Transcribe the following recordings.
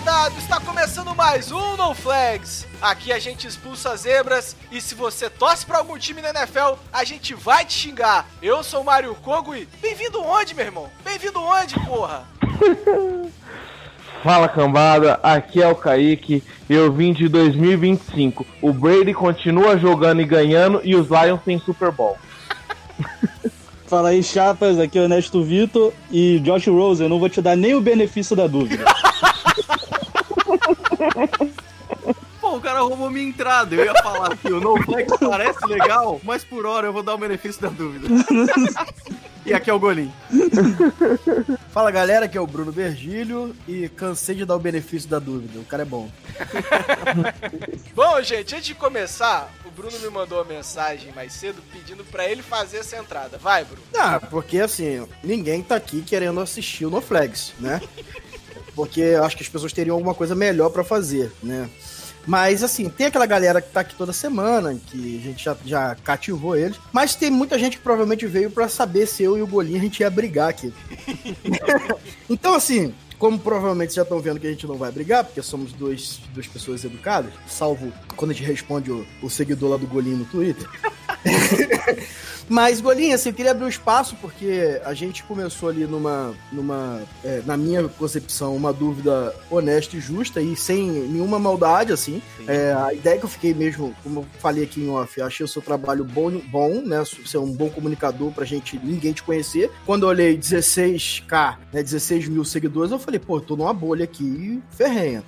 Dado, está começando mais um No Flags. Aqui a gente expulsa zebras e se você torce pra algum time na NFL, a gente vai te xingar. Eu sou o Mário Kogo e bem-vindo onde, meu irmão? Bem-vindo onde, porra? Fala cambada, aqui é o Kaique, eu vim de 2025. O Brady continua jogando e ganhando e os Lions têm Super Bowl. Fala aí, chapas, aqui é o Ernesto Vitor e Josh Rose, eu não vou te dar nem o benefício da dúvida. Pô, o cara roubou minha entrada. Eu ia falar que o NoFlex parece legal, mas por hora eu vou dar o benefício da dúvida. e aqui é o Golim. Fala galera, aqui é o Bruno Vergílio e cansei de dar o benefício da dúvida. O cara é bom. Bom, gente, antes de começar, o Bruno me mandou uma mensagem mais cedo pedindo pra ele fazer essa entrada. Vai, Bruno. Ah, porque assim, ninguém tá aqui querendo assistir o No Flags, né? Porque eu acho que as pessoas teriam alguma coisa melhor pra fazer, né? Mas assim, tem aquela galera que tá aqui toda semana, que a gente já, já cativou eles, mas tem muita gente que provavelmente veio pra saber se eu e o Golinho a gente ia brigar aqui. então, assim, como provavelmente já estão vendo que a gente não vai brigar, porque somos dois, duas pessoas educadas, salvo quando a gente responde o, o seguidor lá do Golinho no Twitter. Mas, Golinho, assim, eu queria abrir um espaço, porque a gente começou ali numa, numa é, na minha concepção, uma dúvida honesta e justa e sem nenhuma maldade, assim. É, a ideia que eu fiquei mesmo, como eu falei aqui em off, achei o seu trabalho bom, bom né? Ser um bom comunicador pra gente, ninguém te conhecer. Quando eu olhei 16k, né, 16 mil seguidores, eu falei, pô, tô numa bolha aqui ferrenha.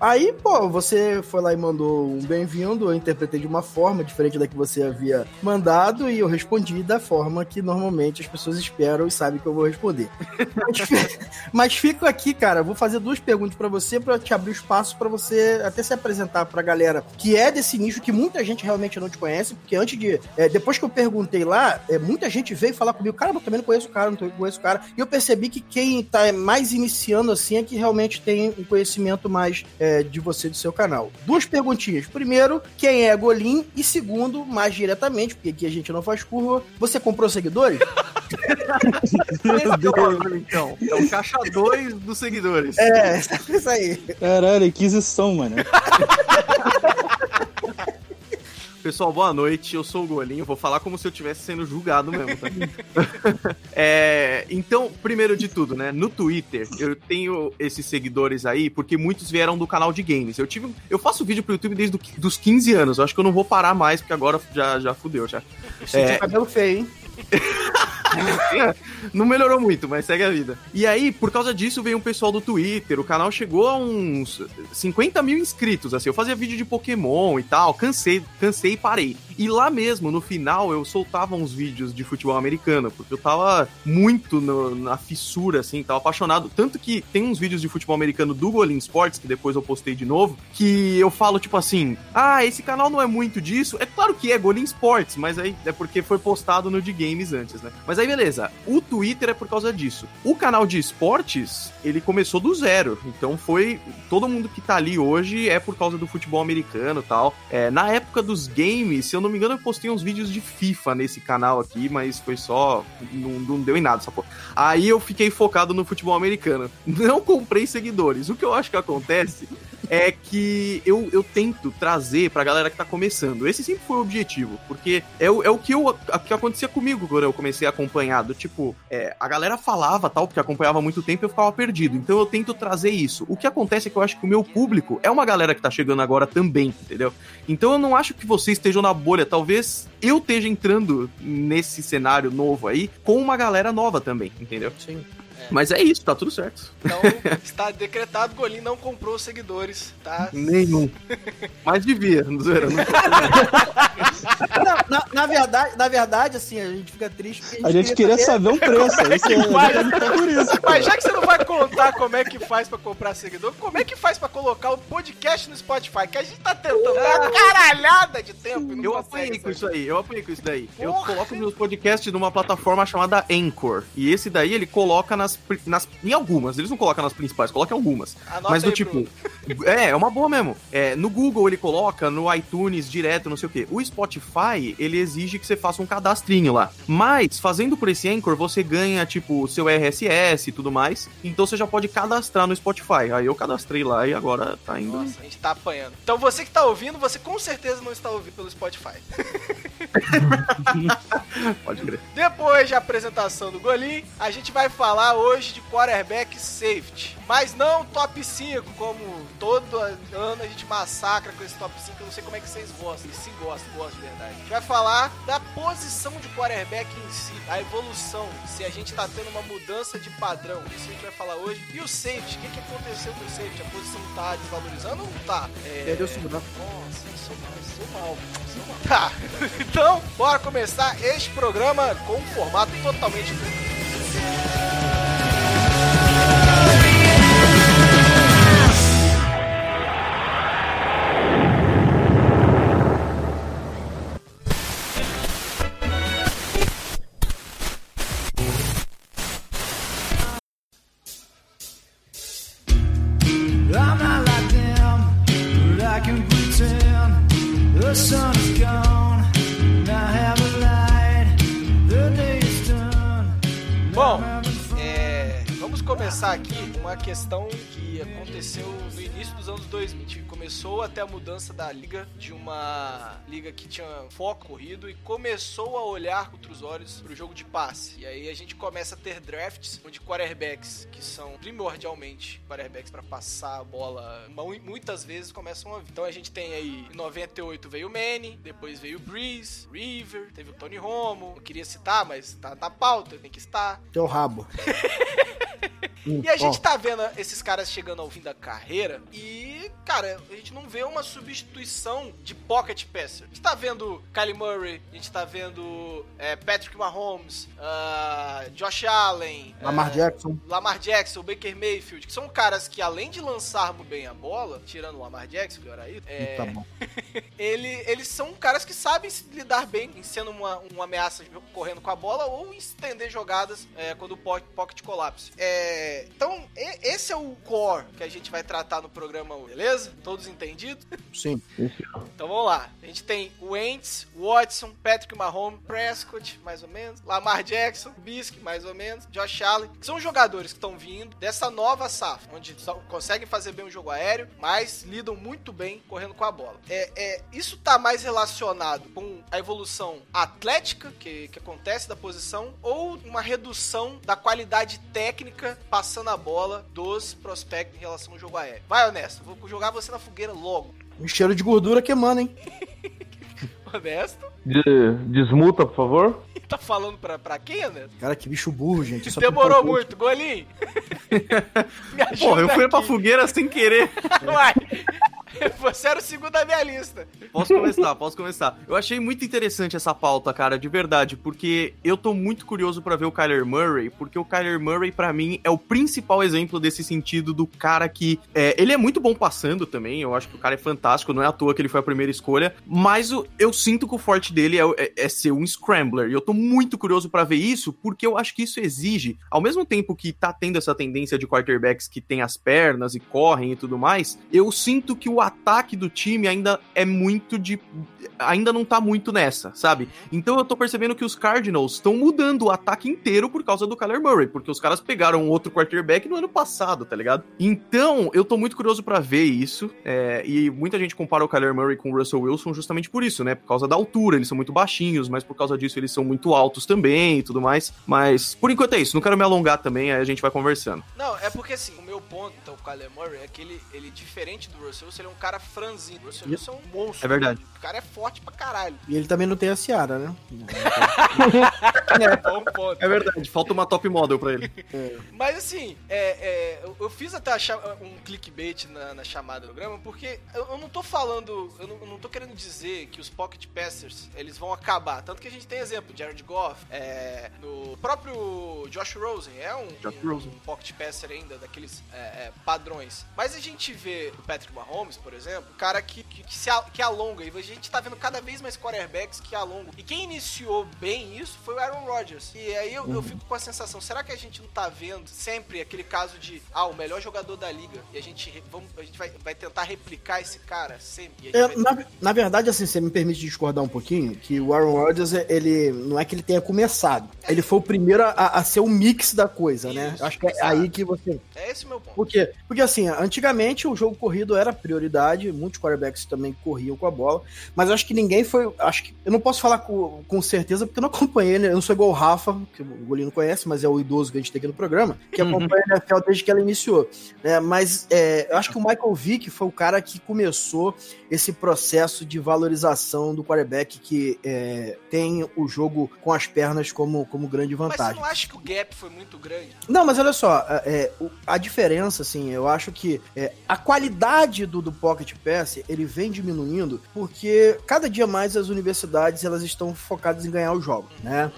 Aí, pô, você foi lá e mandou um bem-vindo, eu interpretei de uma forma diferente da que você havia mandado e eu respondi da forma que normalmente as pessoas esperam e sabem que eu vou responder. mas, mas fico aqui, cara, vou fazer duas perguntas pra você pra te abrir espaço pra você até se apresentar pra galera que é desse nicho que muita gente realmente não te conhece, porque antes de, é, depois que eu perguntei lá, é, muita gente veio falar comigo, cara, eu também não conheço o cara, não conheço o cara, e eu percebi que quem tá mais iniciando assim é que realmente tem um conhecimento mais é, de você do seu canal. Duas perguntinhas. Primeiro, quem é Golim? E segundo, mais diretamente, porque aqui a gente não faz curva, você comprou seguidores? Meu Deus, então. É o caixa 2 dos seguidores. É, isso aí. Caralho, aquisição, mano. Pessoal, boa noite. Eu sou o Golinho. Vou falar como se eu estivesse sendo julgado mesmo, tá? É, então, primeiro de tudo, né? No Twitter, eu tenho esses seguidores aí porque muitos vieram do canal de games. Eu tive, eu faço vídeo pro YouTube desde os 15 anos. Eu acho que eu não vou parar mais porque agora já, já fudeu já. É... cabelo feio, hein? não melhorou muito, mas segue a vida. E aí, por causa disso, veio um pessoal do Twitter. O canal chegou a uns 50 mil inscritos. Assim, eu fazia vídeo de Pokémon e tal. Cansei, cansei e parei. E lá mesmo, no final, eu soltava uns vídeos de futebol americano, porque eu tava muito no, na fissura, assim, tava apaixonado. Tanto que tem uns vídeos de futebol americano do Golin Sports, que depois eu postei de novo, que eu falo, tipo assim, ah, esse canal não é muito disso. É claro que é Golin Sports, mas aí é porque foi postado no de games antes, né? Mas aí, beleza. O Twitter é por causa disso. O canal de esportes, ele começou do zero. Então foi. Todo mundo que tá ali hoje é por causa do futebol americano tal. É, na época dos games, se eu não me engano, eu postei uns vídeos de FIFA nesse canal aqui, mas foi só. Não, não deu em nada essa porra. Aí eu fiquei focado no futebol americano. Não comprei seguidores. O que eu acho que acontece é que eu, eu tento trazer pra galera que tá começando. Esse sempre foi o objetivo, porque é o, é o que, eu, a, que acontecia comigo quando eu comecei a acompanhar. Do tipo, é, a galera falava tal, porque acompanhava muito tempo e eu ficava perdido. Então eu tento trazer isso. O que acontece é que eu acho que o meu público é uma galera que tá chegando agora também, entendeu? Então eu não acho que vocês estejam na bolha. Talvez eu esteja entrando nesse cenário novo aí com uma galera nova também, entendeu? Sim. Mas é isso, tá tudo certo. Então, está decretado, Golim não comprou seguidores, tá? Nenhum. Mas devia, não zoeira, não Não, na, na verdade, na verdade, assim, a gente fica triste porque A gente queria saber um preço. É, faz? é por isso. Mas já que você não vai contar como é que faz pra comprar seguidor, como é que faz pra colocar o podcast no Spotify? Que a gente tá tentando há uma caralhada de tempo Eu apanhei com isso aí, eu apanhei com isso daí. Eu Porra! coloco meus podcasts numa plataforma chamada Anchor. E esse daí ele coloca nas, nas. Em algumas, eles não colocam nas principais, coloca em algumas. Anota Mas do aí, tipo. É, é uma boa mesmo. É, no Google ele coloca, no iTunes direto, não sei o quê. O Spotify, ele exige que você faça um cadastrinho lá. Mas, fazendo por esse Anchor, você ganha, tipo, seu RSS e tudo mais. Então você já pode cadastrar no Spotify. Aí eu cadastrei lá e agora tá indo. Nossa, a gente tá apanhando. Então você que tá ouvindo, você com certeza não está ouvindo pelo Spotify. Pode crer. Depois da apresentação do Golim, a gente vai falar hoje de quarterback safety. Mas não top 5, como todo ano a gente massacra com esse top 5. Eu não sei como é que vocês gostam. E se gostam, gostam de verdade. A gente vai falar da posição de quarterback em si, a evolução, se a gente tá tendo uma mudança de padrão. Isso a gente vai falar hoje. E o safety, o que, que aconteceu com o safety? A posição tá desvalorizando ou não tá? É... Perdeu segurança. Nossa, eu sou mal, eu sou mal. eu sou mal. Tá, então, bora começar este programa com um formato totalmente novo. Começou até a mudança da liga de uma liga que tinha foco corrido e começou a olhar com outros olhos para o jogo de passe. E aí a gente começa a ter drafts onde quarterbacks que são primordialmente quarterbacks para passar a bola mu- muitas vezes começam a vir. Então a gente tem aí em 98 veio o Manning, depois veio o Breeze, River, teve o Tony Romo. Não queria citar, mas tá na pauta, tem que estar. Teu rabo. E a gente tá vendo esses caras chegando ao fim da carreira e, cara, a gente não vê uma substituição de pocket passer. A gente tá vendo Kylie Murray, a gente tá vendo é, Patrick Mahomes, ah, Josh Allen, Lamar é, Jackson. Lamar Jackson, Baker Mayfield, que são caras que além de lançar muito bem a bola, tirando o Lamar Jackson, que era aí, é, Tá bom. ele, eles são caras que sabem se lidar bem em sendo uma, uma ameaça correndo com a bola ou estender jogadas é, quando o po- pocket colapse. É, então, e- esse é o core que a gente vai tratar no programa hoje, beleza? Todos entendidos? Sim. Então vamos lá. A gente tem o Wentz, Watson, Patrick Mahomes, Prescott, mais ou menos, Lamar Jackson, Bisk, mais ou menos, Josh Allen, que são jogadores que estão vindo dessa nova safra, onde conseguem fazer bem o jogo aéreo, mas lidam muito bem correndo com a bola. É, é, isso tá mais relacionado com a evolução atlética que, que acontece da posição ou uma redução da qualidade técnica passando a bola dos prospectos em relação ao jogo aéreo. Vai, Honesto, vou jogar você na fogueira logo. Um cheiro de gordura queimando, hein? Honesto? De- desmuta, por favor. Tá falando pra, pra quem, Honesto? Cara, que bicho burro, gente. Só Demorou muito, Golim. Me ajuda Porra, eu fui pra aqui. fogueira sem querer. Uai, você era o segundo da minha lista. Posso começar, posso começar. Eu achei muito interessante essa pauta, cara, de verdade, porque eu tô muito curioso pra ver o Kyler Murray, porque o Kyler Murray, pra mim, é o principal exemplo desse sentido do cara que. é, ele é muito bom passando também, eu acho que o cara é fantástico, não é à toa que ele foi a primeira escolha, mas o- eu sinto que o forte dele é, é- é ser um scrambler, e eu tô muito curioso pra ver isso, porque eu acho que isso exige, ao mesmo tempo que tá tendo essa tendência de quarterbacks que tem as pernas e correm e tudo mais, eu sinto que o ataque do time ainda é muito de. Ainda não tá muito nessa, sabe? Então eu tô percebendo que os Cardinals estão mudando o ataque inteiro por causa do Kyler Murray, porque os caras pegaram outro quarterback no ano passado, tá ligado? Então eu tô muito curioso pra ver isso, é, e muita gente compara o Kyler Murray com o Russell Wilson justamente por isso, né? Por causa da altura, eles são muito baixinhos, mas por causa disso eles são muito altos também e tudo mais. Mas por enquanto é isso, não quero me alongar também, aí a gente vai conversando. Não, é porque assim, o meu ponto, então, com o Kyler Murray é que ele, ele diferente do Russell Wilson, ele é um cara franzino. O Russell Wilson é um monstro. É verdade. O cara é forte pra caralho. E ele também não tem a Seara, né? Bom ponto. É verdade, falta uma top model pra ele. Mas assim, é, é, eu, fiz até um clickbait na, na chamada do programa, porque eu, eu não tô falando, eu não, eu não tô querendo dizer que os Pocket Passers, eles vão acabar. Tanto que a gente tem exemplo, Jared Goff, é, no próprio Josh Rosen, é um, Josh um, Rosen. um Pocket Passer ainda, daqueles é, é, padrões. Mas a gente vê o Patrick Mahomes, por exemplo, um cara que, que, que se que alonga, e a gente tá vendo cada vez mais quarterbacks que alongam. E quem iniciou bem isso foi o Aaron Rodgers. E aí eu, eu fico com a sensação, será que a gente não tá vendo sempre aquele caso de, ah, o melhor jogador da liga, e a gente, vamos, a gente vai, vai tentar replicar esse cara sempre? É, vai- na, na verdade, assim, você me permite discordar um pouquinho, que o Aaron Rodgers, ele não é que ele tenha começado. Ele foi o primeiro a, a ser o mix da coisa, né? Isso, Acho que é exato. aí que você. É esse o meu ponto. Por quê? Porque assim, antigamente o jogo corrido era prioridade, muitos quarterbacks também corriam com a bola, mas acho que ninguém foi. Acho que. Eu não posso falar com, com certeza, porque eu não acompanhei, né? Eu não sou igual o Rafa, que o Golinho não conhece, mas é o idoso que a gente tem aqui no programa, que acompanha a NFL desde que ela iniciou. né? Mas é, eu acho que o Michael Vick foi o cara que começou esse processo de valorização do quarterback que é, tem o jogo com as pernas como, como grande Mas você vantagem. não acha que o gap foi muito grande? Não, mas olha só, é, é, a diferença, assim, eu acho que é, a qualidade do, do Pocket Pass, ele vem diminuindo porque cada dia mais as universidades, elas estão focadas em ganhar os jogos, né?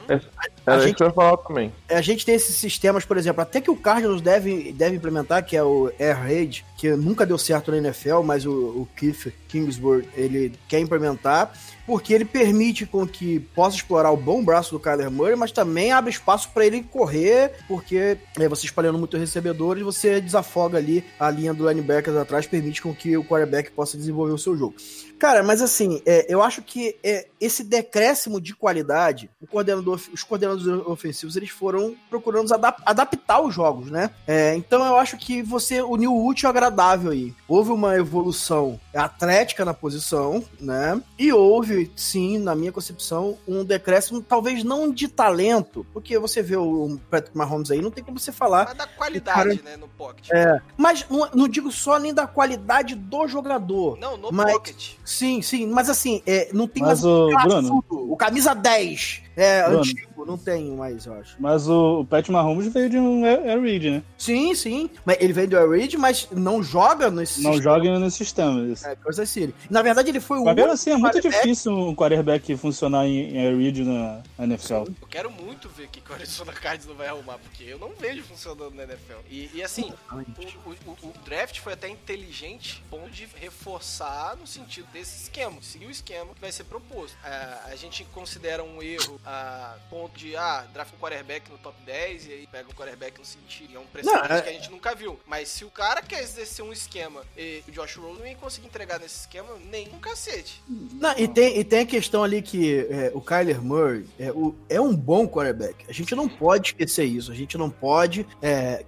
Era gente- isso que eu ia falar também. A gente tem esses sistemas, por exemplo, até que o Cardinals deve, deve implementar, que é o Air Raid, que nunca deu certo na NFL, mas o, o Keith Kingsbury, ele quer implementar, porque ele permite com que possa explorar o bom braço do Kyler Murray, mas também abre espaço para ele correr, porque é, você espalhando muito recebedores, você desafoga ali a linha do linebacker atrás, permite com que o quarterback possa desenvolver o seu jogo. Cara, mas assim, é, eu acho que é, esse decréscimo de qualidade, o coordenador, os coordenadores ofensivos, eles foram procurando adap- adaptar os jogos, né? É, então eu acho que você uniu o útil ao agradável aí. Houve uma evolução atlética na posição, né? E houve, sim, na minha concepção, um decréscimo, talvez não de talento, porque você vê o Patrick Mahomes aí, não tem como você falar Mas da qualidade, cara- né, no pocket. é, mas não, não digo só nem da qualidade do jogador. Não, no Mas- pocket. Sim, sim, mas assim, é, não tem Mas mais o Bruno, o camisa 10. É Bruno. antigo, não tem mais, eu acho. mas o, o Pat Mahomes veio de um Air Reid, né? Sim, sim. Mas ele vem do Air Raid, mas não joga nesse Não sistema. joga nesse sistema. Isso. É, Kansas City. Na verdade, ele foi o único assim, é muito difícil um quarterback funcionar em, em Air Reid na, na NFL. Eu quero muito ver o que o Arizona Cardinals não vai arrumar, porque eu não vejo funcionando na NFL. E, e assim, o, o- o- o draft foi até inteligente, bom de reforçar no sentido desse esquema, seguir o esquema que vai ser proposto. Ah, a gente considera um erro a ponto de, ah, draft um quarterback no top 10 e aí pega um quarterback no sentido. É um precedente é- que a gente nunca viu. Mas se o cara quer exercer um esquema e o Josh Rosen conseguir entregar nesse esquema nem um cacete. Não, e, tem, e tem a questão ali que é, o Kyler Murray é, o- é um bom quarterback. A gente não pode esquecer isso. A gente não pode. é,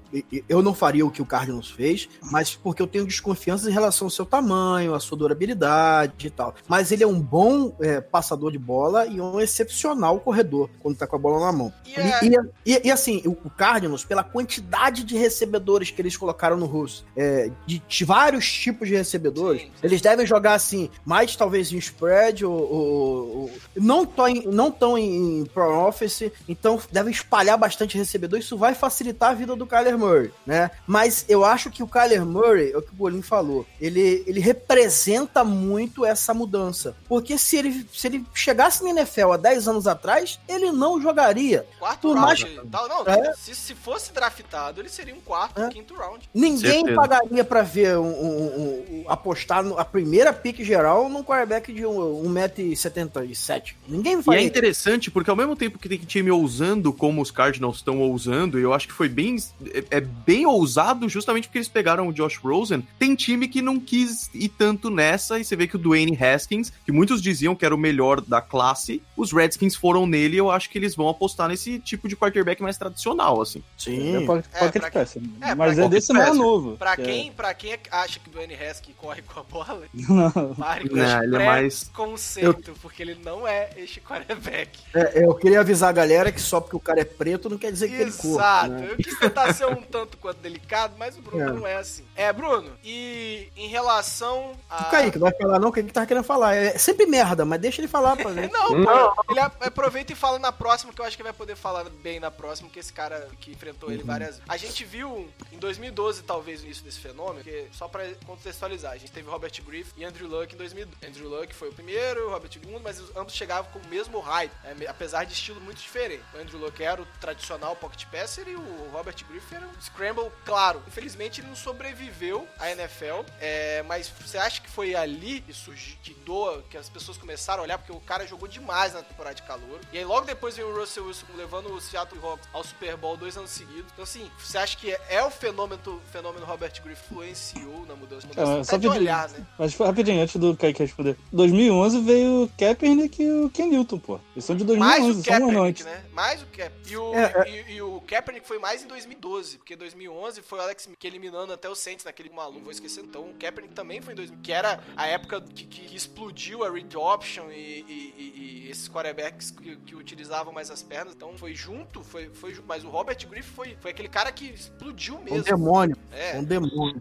eu não faria o que o Cardinals fez, mas porque eu tenho desconfiança em relação ao seu tamanho, à sua durabilidade e tal. Mas ele é um bom é, passador de bola e um excepcional corredor quando tá com a bola na mão. E é- E, e- assim, o, o Cardinals, pela quantidade de recebedores que eles colocaram no Russo, é, de, de vários tipos de recebedores, Sim, sim. eles devem jogar assim, mais talvez em spread, ou, ou- ou- não tão em, não tão em, em pro office, então devem espalhar bastante recebedor, isso vai facilitar a vida do Kyler Murray, né? Mas eu acho que o Kyler Murray, é o que o Bolinho falou, ele, ele representa muito essa mudança, porque se ele, se ele chegasse na NFL há 10 anos atrás, ele não jogaria. Quarto Por round. mais- Tal, não, É. se, se fosse draftado, ele seria um quarto, É. quinto round. Ninguém Certeza. pagaria pra ver um, um- um- um- apostar no- a primeira pick geral num quarterback de 1,77m. Ninguém E é faria. interessante porque ao mesmo tempo que tem time ousando como os Cardinals estão ousando, e eu acho que foi bem é, é bem ousado justamente porque eles pegaram o Josh Rosen, tem time que não quis ir tanto nessa e você vê que o Dwayne Haskins, que muitos diziam que era o melhor da classe, os Redskins foram nele, eu acho que eles vão apostar nesse tipo de quarterback mais tradicional, assim. Sim. É Pocket, É, Pocket pra- Passer. é, Mas pra- é desse mais Passer. novo. Pra que é- quem, pra quem acha que o Dwayne Haskins corre com a bola, Não. pare com Não, esse ele é mais- conceito, porque ele não é este quarterback. É, eu queria avisar a galera que só porque o cara é preto não quer dizer que ele corre. Exato. né? Eu quis tentar ser um tanto quanto delicado, mas o Bruno É. não é assim. É, Bruno, e em relação a. O Kaique vai falar não, o Kaique tava querendo falar. É sempre merda, mas deixa ele falar pra ver. Não, Não. pô, ele a- aproveita e fala na próxima, que eu acho que vai poder falar bem na próxima, que esse cara que enfrentou Uhum. ele várias vezes. A gente viu em 2012, talvez, o início desse fenômeno, que, só pra contextualizar, a gente teve Robert Griff e Andrew Luck em 2012. Andrew Luck foi o primeiro, Robert o segundo, mas os- ambos chegavam com o mesmo hype, né, apesar de estilo muito diferente. O Andrew Luck era o tradicional pocket passer e o Robert Griff era um scramble, claro. Infelizmente ele não sobreviveu à NFL, é, mas você acha que foi ali que surgiu, que doa, que as pessoas começaram a olhar, porque o cara jogou demais na temporada de calor. E aí logo depois veio o Russell Wilson levando o Seattle Hawks ao Super Bowl dois anos seguidos. Então assim, você acha que é o fenômeno, fenômeno Robert Griff influenciou na mudança, mudança Ah, só de olhar, né? Mas rapidinho, antes do Kaique responder. 2011 veio o Kaepernick e o Ken Newton, pô. Eles são de Mais 2011, o só um ano Kaepernick, né? Mais o Kaepernick. E o, É, E, e o Kaepernick foi mais em 2012, porque 2011 foi o Alex Smith eliminando até o Saints naquele maluco, vou esquecer. Então o Kaepernick também foi em 2000, que era a época que, que explodiu a read option e, e- e- e esses quarterbacks que, que utilizavam mais as pernas. Então foi junto, foi, foi mas o Robert Griffin foi, foi aquele cara que explodiu Um mesmo. demônio, É. um demônio.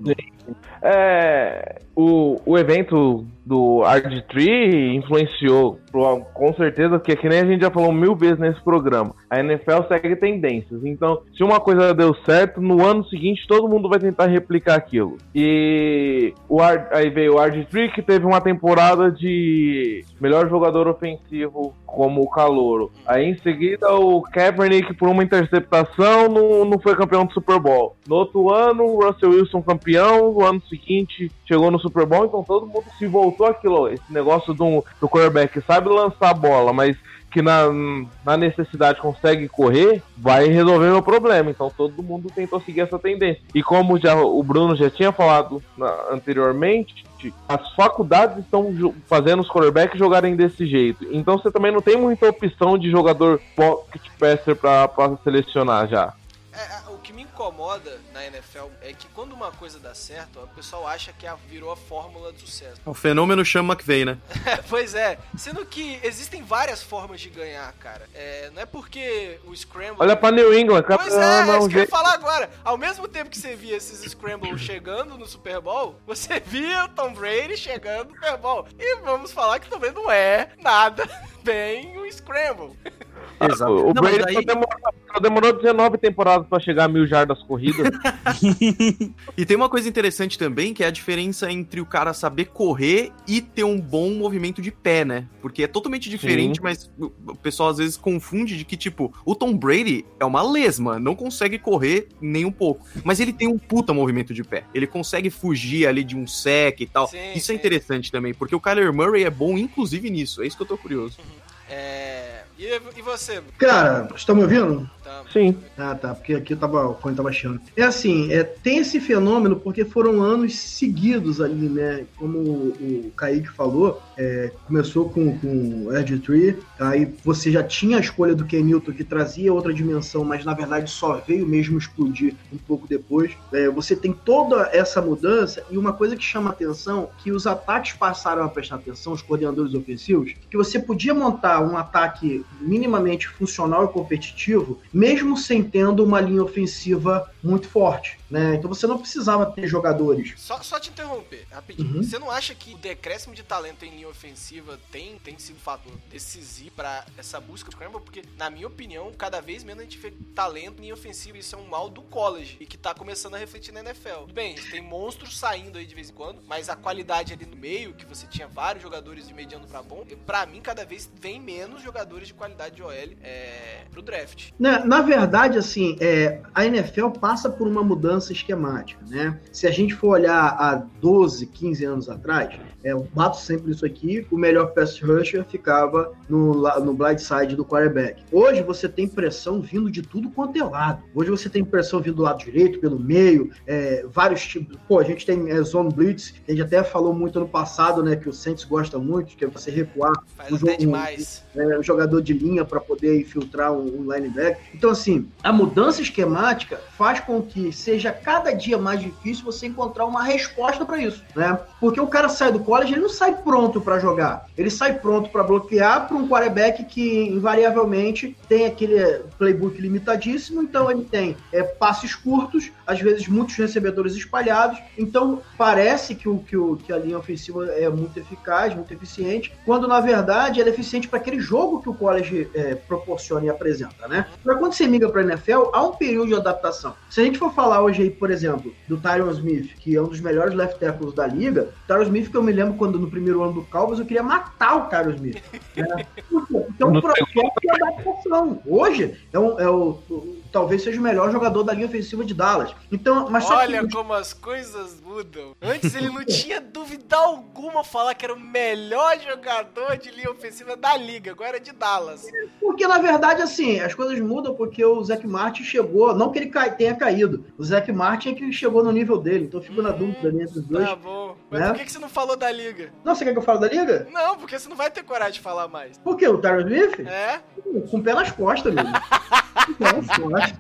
É, o, o evento do Ard3 influenciou pro- com certeza, porque que nem a gente já falou mil vezes nesse programa. A NFL segue tendências. Então, se uma coisa deu certo, no ano seguinte todo mundo vai tentar replicar aquilo. E o Ard, aí veio o Ard3 que teve uma temporada de melhor jogador ofensivo como o Calouro. Aí em seguida o Kaepernick por uma interceptação não, não foi campeão do Super Bowl. No outro ano, o Russell Wilson campeão, no ano seguinte chegou no Super Bowl, então todo mundo se voltou àquilo, esse negócio do, do quarterback sabe lançar a bola, mas que na, na necessidade consegue correr, vai resolver meu problema. Então todo mundo tentou seguir essa tendência. E como já o Bruno já tinha falado na- anteriormente, as faculdades estão fazendo os quarterbacks jogarem desse jeito. Então você também não tem muita opção de jogador pocket passer pra selecionar já. É, é, o que me incomoda na NFL é que quando uma coisa dá certo, o pessoal acha que virou a fórmula do sucesso. O fenômeno chama McVeigh, né? pois é, sendo que existem várias formas de ganhar, cara. É, não é porque o Scramble. Olha pra New England, cada Pois é, é é isso um que eu ia falar agora. Ao mesmo tempo que você via esses Scramble chegando no Super Bowl, você via o Tom Brady chegando no Super Bowl. E vamos falar que também não é nada bem o Scramble. Exato. O Não, mas Brady daí- só demorou, só demorou 19 temporadas pra chegar a mil jardas corridas. E tem uma coisa interessante também, que é a diferença entre o cara saber correr e ter um bom movimento de pé, né? Porque é totalmente diferente, mas o o pessoal às vezes confunde de que, tipo, o Tom Brady é uma lesma, não consegue correr nem um pouco. Mas ele tem um puta movimento de pé. Ele consegue fugir ali de um sec e tal. Sim, Isso sim. é interessante também, porque o Kyler Murray é bom, inclusive, nisso. É isso que eu tô curioso. É. E, e você? Cara, vocês estão me ouvindo? Tá. Sim. Ah, tá, porque aqui tava, o cone tava baixando. É assim, é, tem esse fenômeno porque foram anos seguidos ali, né? Como o, o Kaique falou, é, começou com, com o Edge Tree, aí você já tinha a escolha do Ken Newton que trazia outra dimensão, mas na verdade só veio mesmo explodir um pouco depois. É, você tem toda essa mudança e uma coisa que chama atenção, que os ataques passaram a prestar atenção, os coordenadores ofensivos, que você podia montar um ataque minimamente funcional e competitivo, mesmo sem tendo uma linha ofensiva muito forte, né? Então você não precisava ter jogadores. Só, só te interromper, rapidinho. Uhum. Você não acha que o decréscimo de talento em linha ofensiva tem, tem sido um fator decisivo pra essa busca do Scramble? Porque, na minha opinião, cada vez menos a gente vê talento em linha ofensiva. Isso é um mal do college e que tá começando a refletir na NFL. Tudo bem, tem monstros saindo aí de vez em quando, mas a qualidade ali no meio, que você tinha vários jogadores de mediano pra bom, pra mim, cada vez vem menos jogadores de qualidade de OL é, pro draft. Na, na verdade, assim, é, a NFL passa por uma mudança mudança esquemática, né? Se a gente for olhar há 12, 15 anos atrás, é, eu bato sempre isso aqui, o melhor pass rusher ficava no, no blind side do quarterback. Hoje você tem pressão vindo de tudo quanto é lado. Hoje você tem pressão vindo do lado direito, pelo meio, é, vários tipos. Pô, a gente tem é, zone blitz, que a gente até falou muito no passado, né, que o Saints gosta muito, que é você recuar Faz o até demais. É, o jogador de linha para poder infiltrar um, um linebacker. Então, assim, a mudança esquemática faz com que seja cada dia mais difícil você encontrar uma resposta para isso, né? Porque o cara sai do college, ele não sai pronto para jogar. Ele sai pronto para bloquear para um quarterback que invariavelmente tem aquele playbook limitadíssimo, então ele tem é, passes curtos, às vezes muitos recebedores espalhados. Então, parece que, o, que, o, que a linha ofensiva é muito eficaz, muito eficiente, quando na verdade ela é eficiente para aquele jogo que o college é, proporciona e apresenta, né? Para quando você migra para a NFL, há um período de adaptação. Se a gente for falar hoje aí, por exemplo, do Tyron Smith, que é um dos melhores left tackles da liga, Tyron Smith que eu me lembro quando no primeiro ano do Cowboys eu queria matar o Tyron Smith. Né? É um processo de adaptação. Hoje é, um- é o, o- talvez seja o melhor jogador da linha ofensiva de Dallas. Então, mas só que- Olha como as coisas mudam. Antes ele não tinha dúvida alguma falar que era o melhor jogador de linha ofensiva da liga. Agora é de Dallas. Porque, na verdade, assim, as coisas mudam porque o Zac Martin chegou, não que ele tenha caído, o Zac Martin é que chegou no nível dele, então eu fico na dúvida ali entre os dois. Tá bom. Mas Né? por que, que você não falou da liga? Não, você quer que eu fale da liga? Não, porque você não vai ter coragem de falar mais. Por quê? O Tyron Smith? É? Com o pé nas costas, mesmo. Com o pé nas costas.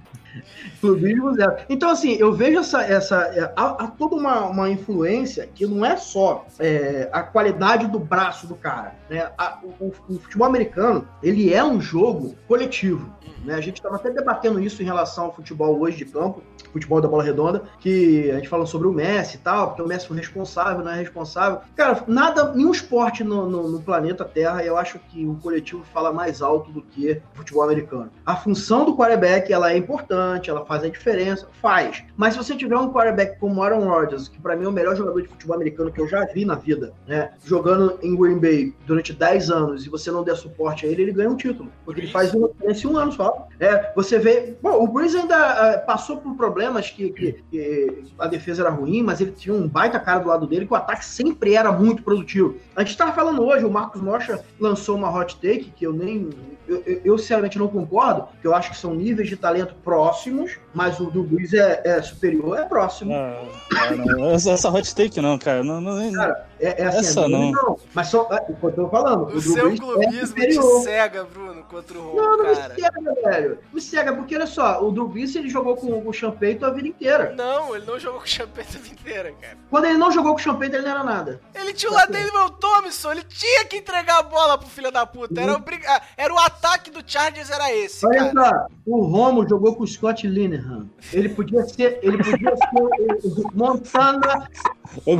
Clubismo zero. Então, assim, eu vejo essa. essa é, há, há toda uma, uma influência que não é só é, a qualidade do braço do cara. Né? A- o, o- futebol americano, ele é um jogo coletivo. Né? A gente estava até debatendo isso em relação ao futebol hoje de campo, futebol da bola redonda, que a gente fala sobre o Messi e tal, porque o Messi foi responsável, não é responsável. Cara, nada, nenhum esporte no, no- no planeta Terra, eu acho que o coletivo fala mais alto do que o futebol americano. A função do quarterback, ela é importante, ela faz a diferença, faz. Mas se você tiver um quarterback como Aaron Rodgers, que pra mim é o melhor jogador de futebol americano que eu já vi na vida, né, jogando em Green Bay durante 10 anos e você não der suporte a ele, ele ganha um título. Porque ele faz uma diferença em um ano só. É, você vê. Bom, o Breeze ainda eh, passou por problemas que, que- que a defesa era ruim, mas ele tinha um baita cara do lado dele, que o ataque sempre era muito produtivo. A gente estava falando hoje, o Marcos Mocha lançou uma hot take que eu nem. Eu, eu, eu, sinceramente não concordo, que eu acho que são níveis de talento próximos, mas o do Breeze é, é superior, é próximo. Ah, ah, não. Essa, essa hot take não, cara. Não, não, Cara, é, é assim, Essa é não. Mas só. É, o que eu tô falando. O Drew seu Brees é clubismo te cega, Bruno, contra o Não, Romo, não me cara. cega, velho. Me cega, porque olha só, o Brees, ele jogou com o Champeito a vida inteira. Não, ele não jogou com o Champeta a vida inteira, cara. Quando ele não jogou com o Champeito, ele não era nada. Ele tinha o Ladaniel Thompson, ele tinha que entregar a bola pro filho da puta. Era, obrig... ah, era o ataque do Chargers, era esse, Olha cara. só, o Romo jogou com o Scott Linehan. Ele podia ser, ele podia ser o- o Montana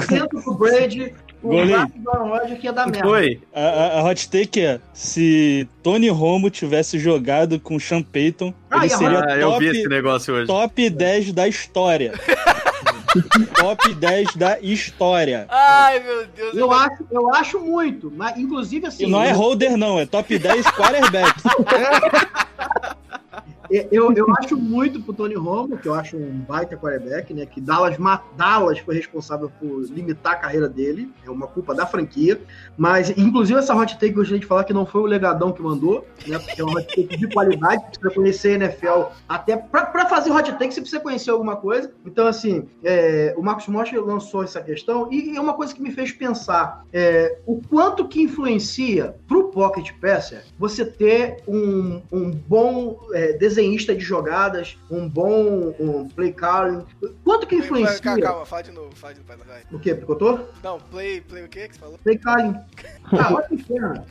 dentro do Brady, o dar merda. Foi. A, a- hot take é: se Tony Romo tivesse jogado com Sean Payton, Ah, ele seria Ah, eu vi esse top, negócio hoje. top 10 da história. top 10 da história. Ai, meu Deus. Eu ele- acho, eu acho muito, mas inclusive assim. E não é eu- holder, não, é top 10 quarterback. Eu, eu acho muito pro Tony Romo, que eu acho um baita quarterback, né? Que Dallas, Dallas foi responsável por limitar a carreira dele. É uma culpa da franquia. Mas, inclusive, essa hot take que eu gostaria de falar que não foi o Legadão que mandou, né? Porque é uma hot take de qualidade, precisa conhecer a NFL. Até pra, fazer hot take, você precisa conhecer alguma coisa. Então, assim, é, o Marcos Mosch lançou essa questão e é uma coisa que me fez pensar é, o quanto que influencia pro Pocket Passer você ter um, um bom é, desenhista de jogadas, um bom um play calling. Quanto que influencia? Calma, calma, fala de novo, fala de novo. O quê? Picotou? Não, play, play o quê que você falou? Play calling. Ah, vai pro inferno.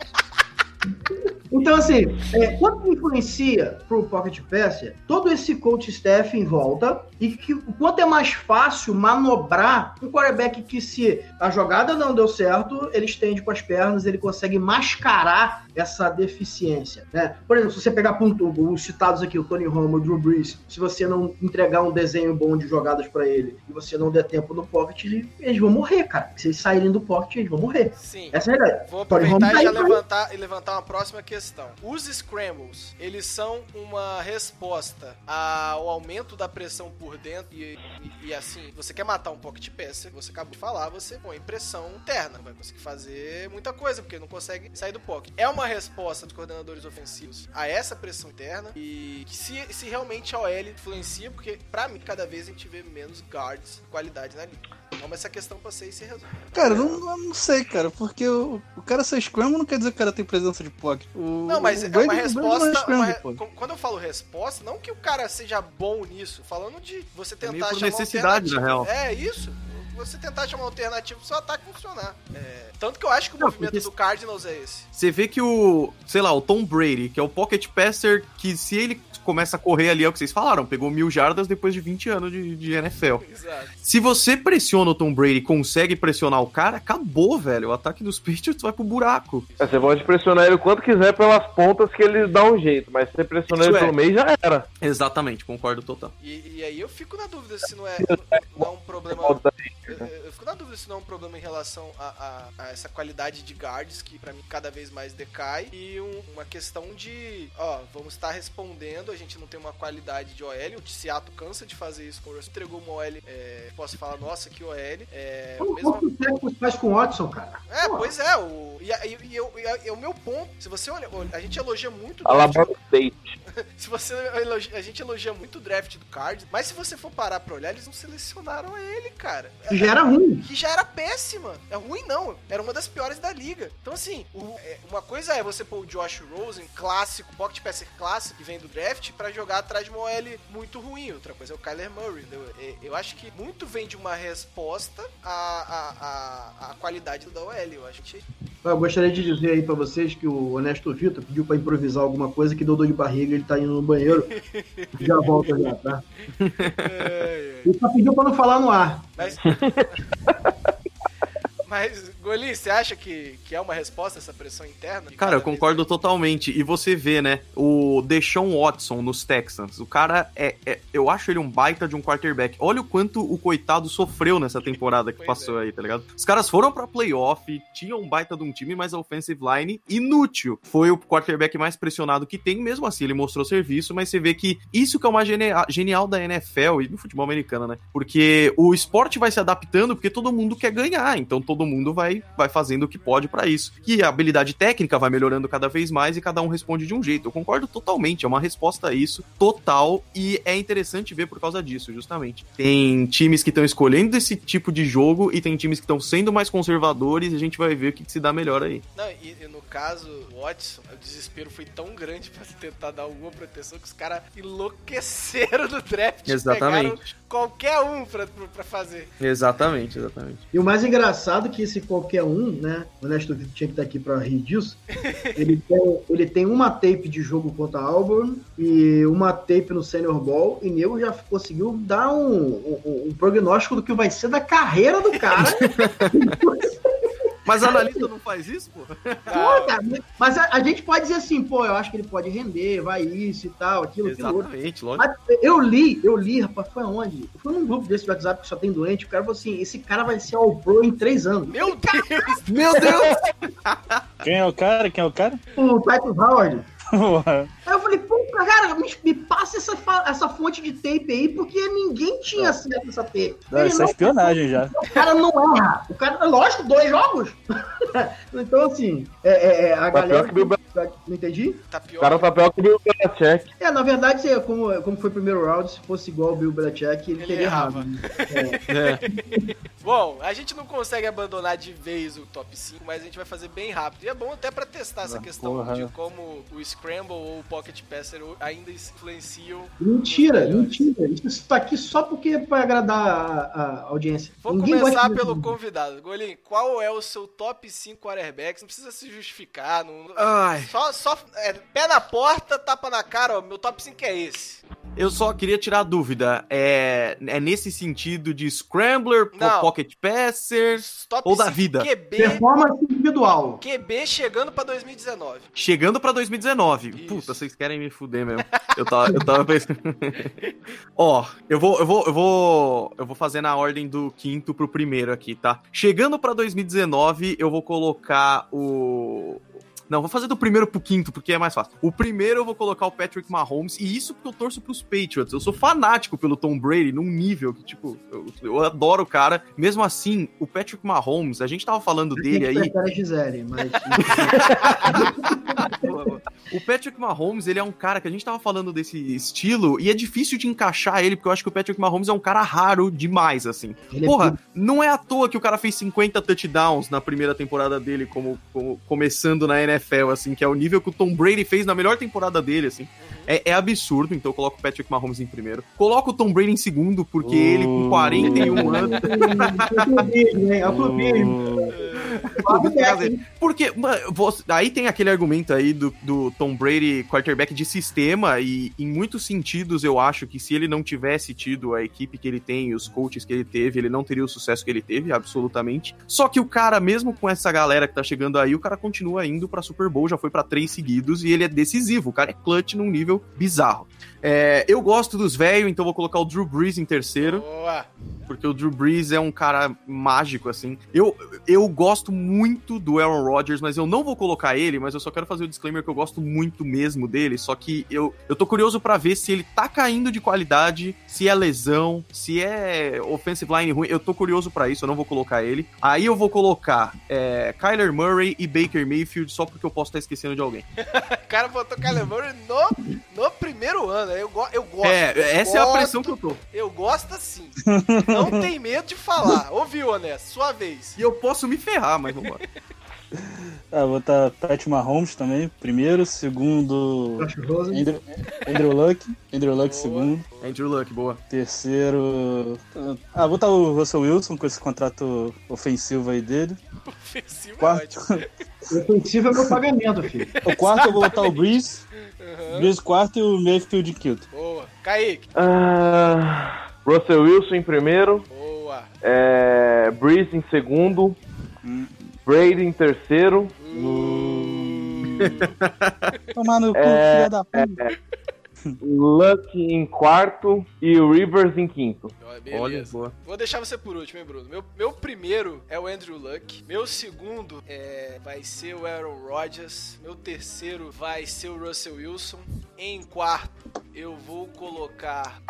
Então, assim, é, quanto influencia pro Pocket Passer todo esse coach staff em volta e que o quanto é mais fácil manobrar um quarterback que se a jogada não deu certo, ele estende com as pernas, ele consegue mascarar essa deficiência, né? Por exemplo, se você pegar ponto, os citados aqui, o Tony Romo, o Drew Brees, se você não entregar um desenho bom de jogadas pra ele e você não der tempo no pocket, eles vão morrer, cara. Se eles saírem do pocket, eles vão morrer. Sim. Essa é a verdade. Vou Tony Romo aproveitar e já tá levantar, e levantar levantar uma próxima questão. Os Scrambles, eles são uma resposta ao aumento da pressão por dentro e, e- e, assim, você quer matar um Pocket Passer, você acabou de falar, você põe pressão interna, vai conseguir fazer muita coisa, porque não consegue sair do pocket. É uma resposta dos coordenadores ofensivos a essa pressão interna e se, se realmente a OL influencia, porque pra mim, cada vez a gente vê menos guards, qualidade na liga. Então essa questão pra ser e se resolve. Cara, eu não, eu não sei, cara, porque o, o cara ser scramble não quer dizer que o cara tem presença de pocket. O- Não, mas o é uma não resposta. é uma pô. com- Quando eu falo resposta, não que o cara seja bom nisso, falando de você tentar meio por chamar necessidade, uma na real. É isso. Você tentar chamar uma alternativa pro seu ataque funcionar. É, tanto que eu acho que o Não, movimento porque- do Cardinals é esse. Você vê que o, sei lá, o Tom Brady, que é o pocket passer, que se ele começa a correr ali, é o que vocês falaram, pegou mil jardas depois de 20 anos de, de NFL. Exato. Se você pressiona o Tom Brady e consegue pressionar o cara, acabou, velho. O ataque dos Patriots vai pro buraco. É, Você pode pressionar ele o quanto quiser pelas pontas que ele dá um jeito, mas se você pressionar Isso ele é. pelo meio, já era. Exatamente, concordo total. E, e aí eu fico na dúvida se não é, não é um problema. Na dúvida se não é um problema em relação a, a- a essa qualidade de guards que pra mim cada vez mais decai e um- uma questão de, ó, vamos estar respondendo, a gente não tem uma qualidade de OL, o Seattle cansa de fazer isso com o Russell, entregou uma OL, é, posso falar, nossa, que OL, é, Como mesmo o faz com o Watson, cara? é, Pô, pois é, o, e, e- e eu- e e o meu ponto, se você olha, olha, a gente elogia muito o draft, Alabama State. se você elogia, a gente elogia muito o draft do Card, mas se você for parar pra olhar, eles não selecionaram ele, cara. Já era ruim. Que já era péssima. É ruim não, era uma das piores da liga. Então assim, o- é, uma coisa é você pôr o Josh Rosen, clássico, pocket passer clássico, que vem do draft, pra jogar atrás de uma OL muito ruim. Outra coisa é o Kyler Murray. É, Eu acho que muito vem de uma resposta à, à, à, à qualidade da OL. Eu acho que Eu gostaria de dizer aí pra vocês que o Honesto Vitor pediu pra improvisar alguma coisa que deu dor de barriga, ele tá indo no banheiro. já volta já, tá? Ele só pediu pra não falar no ar. Mas. Mas, Goli, você acha que, que é uma resposta essa pressão interna? Cara, eu concordo totalmente. E você vê, né, o Deshaun Watson nos Texans. O cara é, é- Eu acho ele um baita de um quarterback. Olha o quanto o coitado sofreu nessa temporada que Pois passou aí, tá ligado? Os caras foram pra playoff, tinham um baita de um time, mas a offensive line inútil. Foi o quarterback mais pressionado que tem, mesmo assim ele mostrou serviço, mas você vê que isso que é uma genia- genial da NFL e do futebol americano, né? Porque o esporte vai se adaptando porque todo mundo quer ganhar, então todo mundo vai, vai fazendo o que pode pra isso. E a habilidade técnica vai melhorando cada vez mais e cada um responde de um jeito. Eu concordo totalmente, é uma resposta a isso total e é interessante ver por causa disso, justamente. Tem times que estão escolhendo esse tipo de jogo e tem times que estão sendo mais conservadores e a gente vai ver o que, que se dá melhor aí. Não, e, e no caso, Watson, o desespero foi tão grande pra tentar dar alguma proteção que os caras enlouqueceram no draft. Exatamente. Pegaram qualquer um pra, pra fazer. Exatamente, exatamente. E o mais engraçado é que esse qualquer um, né? O Honesto Vitor tinha que estar aqui pra rir disso. ele, tem, ele tem uma tape de jogo contra a Auburn e uma tape no Senior Ball. E nego já conseguiu dar um, um, um prognóstico do que vai ser da carreira do cara. Mas a analista não faz isso, pô? Pô, cara, mas a, a gente pode dizer assim, pô, eu acho que ele pode render, vai isso e tal, aquilo, aquilo outro. Exatamente, lógico. Mas eu li, eu li, rapaz, foi aonde? Foi num grupo desse de WhatsApp que só tem doente, o cara falou assim, esse cara vai ser All Pro em três anos. Meu Deus! Meu Deus! Quem é o cara? Quem é o cara? O Titus Howard. Eu falei, pô, cara, me, me passa essa, essa fonte de tape aí, porque ninguém tinha acesso a essa tape. Não, isso é não- espionagem já. o cara não erra. O cara, lógico, dois jogos. então, assim, é, é, é, a pior galera. que o Bill Não entendi? Tá O cara tá pior que o Bill Belichick. É, na verdade, é, como, como foi o primeiro round, se fosse igual o Bill Belichick, ele, Ele teria errava. errado. É. Bom, a gente não consegue abandonar de vez o top 5, mas a gente vai fazer bem rápido. E é bom até pra testar essa Ah, questão porra. de como o Scramble ou o Pocket Passer ainda influenciam. Mentira, mentira. Isso tá aqui só porque é pra agradar a, a audiência. Vou Ninguém começar pelo convidado. Golim, qual é o seu top 5 quarterbacks? Não precisa se justificar. Não, não- Ai, Só, só é, pé na porta, tapa na cara, ó. Meu top 5 é esse. eu só queria tirar a dúvida. É, é nesse sentido de Scrambler, Não. Pocket Passer, Top Ou da 5 vida. QB, Performance individual. QB chegando pra 2019. chegando pra 2019. Isso. Puta, vocês querem me fuder mesmo. Eu tava, eu tava pensando. Ó, eu vou, eu vou, eu vou, eu vou fazer na ordem do quinto pro primeiro aqui, tá? Chegando pra 2019, eu vou colocar o Não, vou fazer do primeiro pro quinto, porque é mais fácil. O primeiro eu vou colocar o Patrick Mahomes, e isso porque eu torço pros Patriots. Eu sou fanático pelo Tom Brady num nível que, tipo, eu, eu adoro o cara. Mesmo assim, o Patrick Mahomes, a gente tava falando dele aí. A Gisele, mas. O Patrick Mahomes, ele é um cara que a gente tava falando desse estilo e é difícil de encaixar ele, porque eu acho que o Patrick Mahomes é um cara raro demais, assim. Ele é Porra, não é à toa que o cara fez 50 touchdowns na primeira temporada dele, como, como- começando na NFL, assim, que é o nível que o Tom Brady fez na melhor temporada dele, assim. É, é absurdo, então eu coloco o Patrick Mahomes em primeiro. Coloco o Tom Brady em segundo, porque ele com 41 anos. Porque mano, você- aí tem aquele argumento aí do, do Tom Brady quarterback de sistema e em muitos sentidos eu acho que se ele não tivesse tido a equipe que ele tem, os coaches que ele teve, ele não teria o sucesso que ele teve, absolutamente. Só que o cara, mesmo com essa galera que tá chegando aí, o cara continua indo pra Super Bowl, já foi pra três seguidos e ele é decisivo, o cara é clutch num nível bizarro. É, eu gosto dos velhos, então vou colocar o Drew Brees em terceiro Boa. porque o Drew Brees é um cara mágico, assim. Eu, eu gosto muito do Aaron Rodgers, mas eu não vou colocar ele, mas eu só quero fazer o disclaimer que eu gosto muito mesmo dele, só que eu, eu tô curioso pra ver se ele tá caindo de qualidade, se é lesão, se é offensive line ruim, eu tô curioso pra isso, eu não vou colocar ele. Aí eu vou colocar é, Kyler Murray e Baker Mayfield, só porque eu posso estar esquecendo de alguém. O cara botou Kyler Murray no, no primeiro ano. Eu, go eu gosto. É, essa é a gosto, pressão que eu tô. Eu gosto assim. Não tem medo de falar. Ouviu, Honesto? Sua vez. E eu posso me ferrar, mas vambora. Ah, vou botar Pat Mahomes também, primeiro. Segundo. Andrew, Andrew Luck. Andrew Luck, Boa. segundo. Andrew Luck, boa. Terceiro. Ah, vou botar o Russell Wilson com esse contrato ofensivo aí dele. Ofensivo é Quarto. ótimo. Ofensivo é meu pagamento, filho. O quarto eu vou botar o Breeze. Breeze quarto e o Mayfield em quinto. Boa. Kaique. Ah, Russell Wilson em primeiro. Boa. É, Breeze em segundo. Hum. Brady em terceiro. Tomar no cu, É, filha da puta. Luck em quarto. E o Rivers em quinto. Ó, Olha, Beleza. boa. Vou deixar você por último, hein, Bruno? Meu, meu primeiro é o Andrew Luck. Meu segundo é, vai ser o Aaron Rodgers. Meu terceiro vai ser o Russell Wilson. Em quarto, eu vou colocar.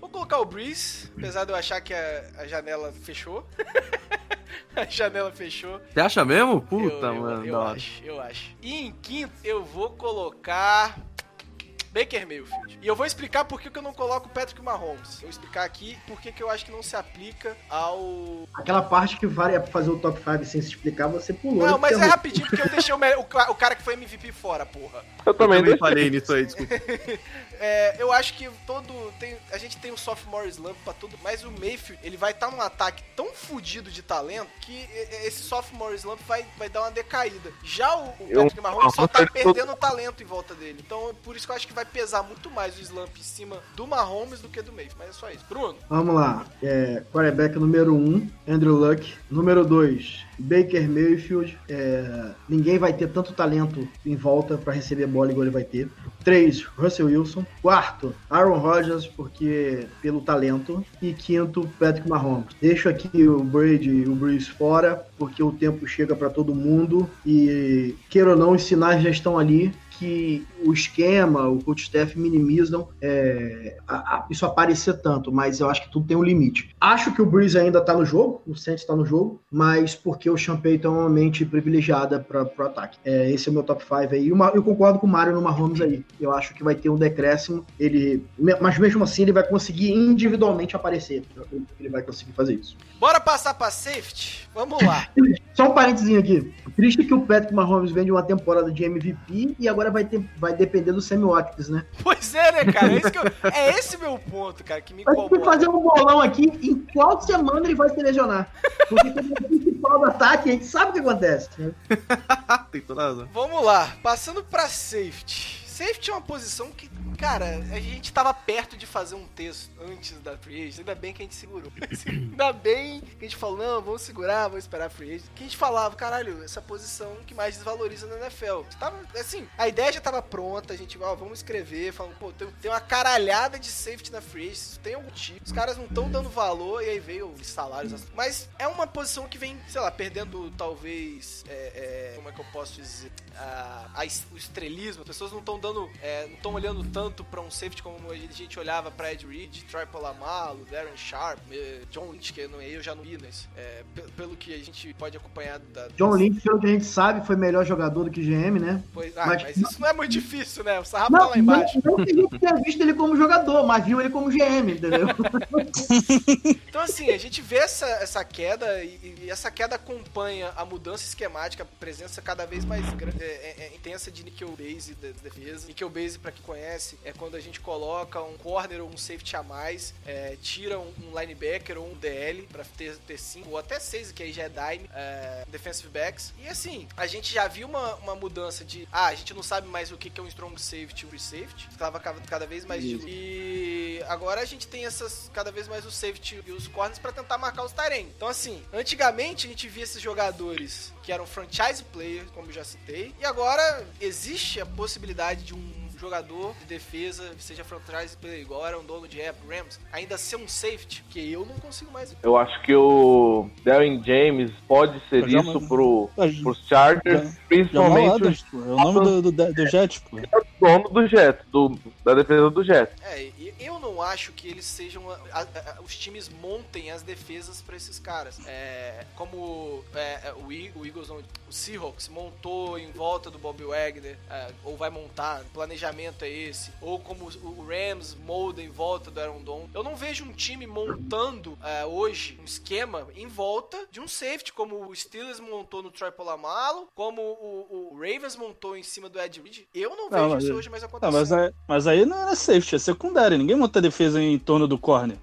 Vou colocar o Breeze, apesar de eu achar que a, a janela fechou. a janela fechou. Você acha mesmo? Puta, eu, eu- mano. Eu, acho, eu acho. E em quinto, eu vou colocar. Baker Mayfield. E eu vou explicar por que que eu não coloco o Patrick Mahomes. Eu vou explicar aqui por que que eu acho que não se aplica ao. Aquela parte que vale pra fazer o top 5 sem se explicar, você pulou. Não, mas é Porque rapidinho porque eu deixei o, me- o ca- o cara que foi MVP fora, porra. Eu também, Também deixei. falei nisso aí, desculpa. É, eu acho que todo. Tem, a gente tem o sophomore slump pra tudo, mas o Mayfield, ele vai estar num ataque tão fudido de talento que esse sophomore slump vai, vai dar uma decaída. Já o, o Eu- Patrick Mahomes só tá eu- perdendo talento em volta dele. Então, por isso que eu acho que vai pesar muito mais o slump em cima do Mahomes do que do Mayfield. Mas é só isso. Bruno, Vamos lá. É, quarterback número 1, um, Andrew Luck. Número 2, Baker Mayfield. É, ninguém vai ter tanto talento em volta para receber bola igual ele vai ter. 3, Russell Wilson. Quarto, Aaron Rodgers, porque pelo talento. E quinto, Patrick Mahomes. Deixo aqui o Brady e o Breeze fora, porque o tempo chega para todo mundo. E, queira ou não, os sinais já estão ali que o esquema, o coach staff minimizam é, a- a- isso aparecer tanto, mas eu acho que tudo tem um limite. Acho que o Breeze ainda tá no jogo, o Saints tá no jogo, mas porque o Champagne é uma mente privilegiada para pro ataque. É, esse é o meu top 5 aí. Uma- eu concordo com o Mário no Mahomes aí. Eu acho que vai ter um decréscimo, ele, mas mesmo assim ele vai conseguir individualmente aparecer. Ele vai conseguir fazer isso. bora passar pra safety? Vamos lá. Só um parênteses aqui. Triste que o Patrick Mahomes vem de uma temporada de MVP e agora vai, ter, vai depender do Sammy Watkins, né? Pois é, né, cara? É, isso que eu- é esse meu ponto, cara, que me tem que incomoda. fazer um bolão aqui em qual semana ele vai se lesionar. Porque é o principal do ataque, a gente sabe o que acontece. né? Tem toda razão. Vamos lá, passando pra safety. Safety é uma posição que Cara, a gente tava perto de fazer um texto antes da Free Agent, ainda bem que a gente segurou. ainda bem que a gente falou, não, vamos segurar, vamos esperar a Free Agent. Que a gente falava, caralho, essa posição que mais desvaloriza na NFL. Tava, assim, a ideia já tava pronta, a gente, ó, vamos escrever, falando, pô, tem, tem uma caralhada de safety na Free Agent, tem algum tipo. Os caras não estão dando valor, e aí veio os salários. Mas é uma posição que vem, sei lá, perdendo talvez, é, é, como é que eu posso dizer, a, a o estrelismo. As pessoas não estão dando, é, não estão olhando tanto pra um safety como a gente olhava pra Ed Reed, Troy Polamalu, Darren Sharp, eh, John Lynch, que eu, não, eu já não vi, mas é, pe- pelo que a gente pode acompanhar da... John Lynch, pelo que a gente sabe, foi melhor jogador do que GM, né? Pois, ah, mas, Mas- isso não é muito difícil, né? O sarrafo tá Não, lá embaixo. não, não que a gente tenha visto ele como jogador, mas viu ele como GM, entendeu? Então, assim, a gente vê essa, essa queda e, e essa queda acompanha a mudança esquemática, a presença cada vez mais gran- é, é, é, intensa de nickel base da defesa. Nickel base, pra quem conhece, é quando a gente coloca um corner ou um safety a mais, é, tira um, um linebacker ou um DL pra ter, ter cinco ou até seis, que aí já é dime, é, defensive backs. E assim, a gente já viu uma, uma mudança de, ah, a gente não sabe mais o que que é um strong safety e um safety. Tava cada, vez mais de e agora a gente tem essas cada vez mais o safety e os corners pra tentar marcar os Tyrene. Então assim, antigamente a gente via esses jogadores que eram franchise players, como eu já citei, e agora existe a possibilidade de um jogador de defesa, seja franchise player igual era um dono de Apple Rams, ainda ser um safety, que eu não consigo mais. Eu acho que o Darren James pode ser Já- isso pro, pros Chargers, Jamal principalmente Adams, pô. É o nome do, do, do Jet, pô. o dono do Jets, do, da defesa do Jets. É, eu não acho que eles sejam. a- a- os times montem as defesas pra esses caras. É, como é, é, o, o Eagles, não, o Seahawks montou em volta do Bob Wagner, é, ou vai montar, o planejamento é esse. Ou como o Rams molda em volta do Aaron Don. Eu não vejo um time montando é, hoje um esquema em volta de um safety, como o Steelers montou no Troy Polamalu, como o, o Ravens montou em cima do Ed Reed. Eu não Não, vejo mas- isso hoje mais Não, acontecendo. mas, aí, mas aí não é safety, é secundária. Ninguém monta defesa em torno do corner.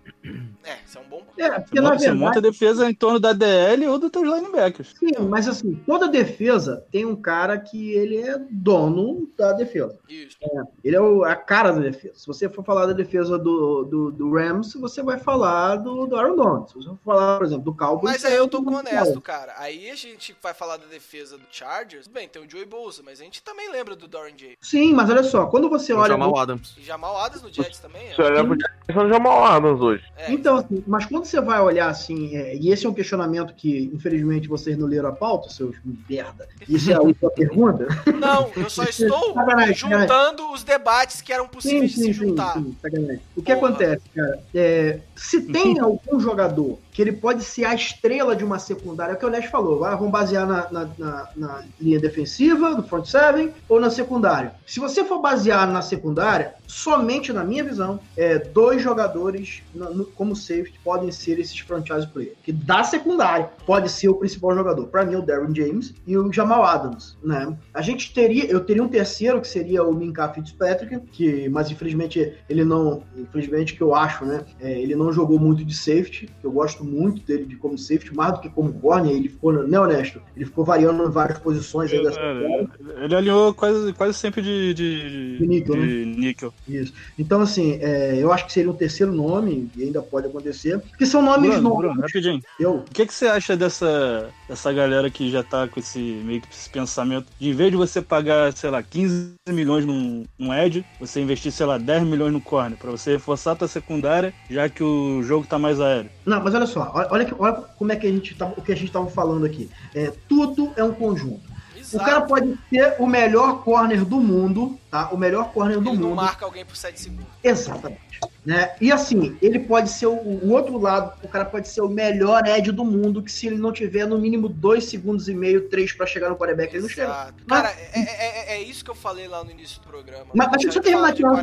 É, isso é um bom É, Você porque na monta, você monta verdade, defesa em torno da DL ou dos teus linebackers. sim, mas assim, toda defesa tem um cara que ele é dono da defesa. Isso. Ele é o- a cara da defesa. Se você for falar da defesa do, do, do Rams, você vai falar do, do Aaron Donald. Se você for falar, por exemplo, do Cowboys... Mas aí eu tô você com honesto, cara. Aí a gente vai falar da defesa do Chargers. Bem, tem o Joey Bosa, mas a gente também lembra do Dorian J. Sim, mas olha só, quando você O olha... Jamal Adams. E Jamal Adams no Jets também. É. olhar pro Jets, são Jamal Adams hoje. É, Então, assim, mas quando você vai olhar assim, é, e esse é um questionamento que, infelizmente, vocês não leram a pauta, seus merda. Isso é a última pergunta. Não, eu só estou juntando os debates que eram Sim, possíveis de se sim, sim, juntar. sim. O que Porra. acontece, cara? É, se tem algum jogador que ele pode ser a estrela de uma secundária, é o que o Nash falou, ah, vamos basear na, na- na- na linha defensiva, no front seven, ou na secundária. Se você for basear na secundária, somente na minha visão, é, dois jogadores na- no- como safety podem ser esses franchise players. Que da secundária pode ser o principal jogador. Para mim, o Darren James e o Jamal Adams, né? A gente teria, eu teria um terceiro que seria o Minka Fitzpatrick, que, mas infelizmente ele não, infelizmente que eu acho, né? é, ele não jogou muito de safety. Eu gosto muito dele de como safety, mais do que como corner. Ele ficou, né, honesto? Ele ficou variando em várias posições aí da secundária. Ele alinhou quase, quase sempre de, de, De níquel, né? de níquel. Isso. Então, assim, é, eu acho que seria um terceiro nome, e ainda pode acontecer, porque são nomes Bruno, novos. Bruno, rapidinho. Eu, O que, que você acha dessa, dessa galera que já tá com esse meio que esse pensamento de em vez de você pagar, sei lá, 15 milhões num, num Edge, você investir, sei lá, 10 milhões no corner, pra você reforçar a tua secundária, já que o jogo tá mais aéreo. Não, mas olha só, olha, que- olha como é que a gente tava, o que a gente estava falando aqui. É, tudo é um conjunto. O Exato. cara pode ter o melhor corner do mundo, tá? O melhor corner do Ele não mundo. marca alguém por 7 segundos. Exatamente. Né? E assim, ele pode ser o, o outro lado, o cara pode ser o melhor Ed do mundo, que se ele não tiver no mínimo dois segundos e meio, três pra chegar no quarterback, ele não chega. Exato. Cara, é, é- é- é isso que eu falei lá no início do programa. Mas- mas deixa eu terminar aqui, não-.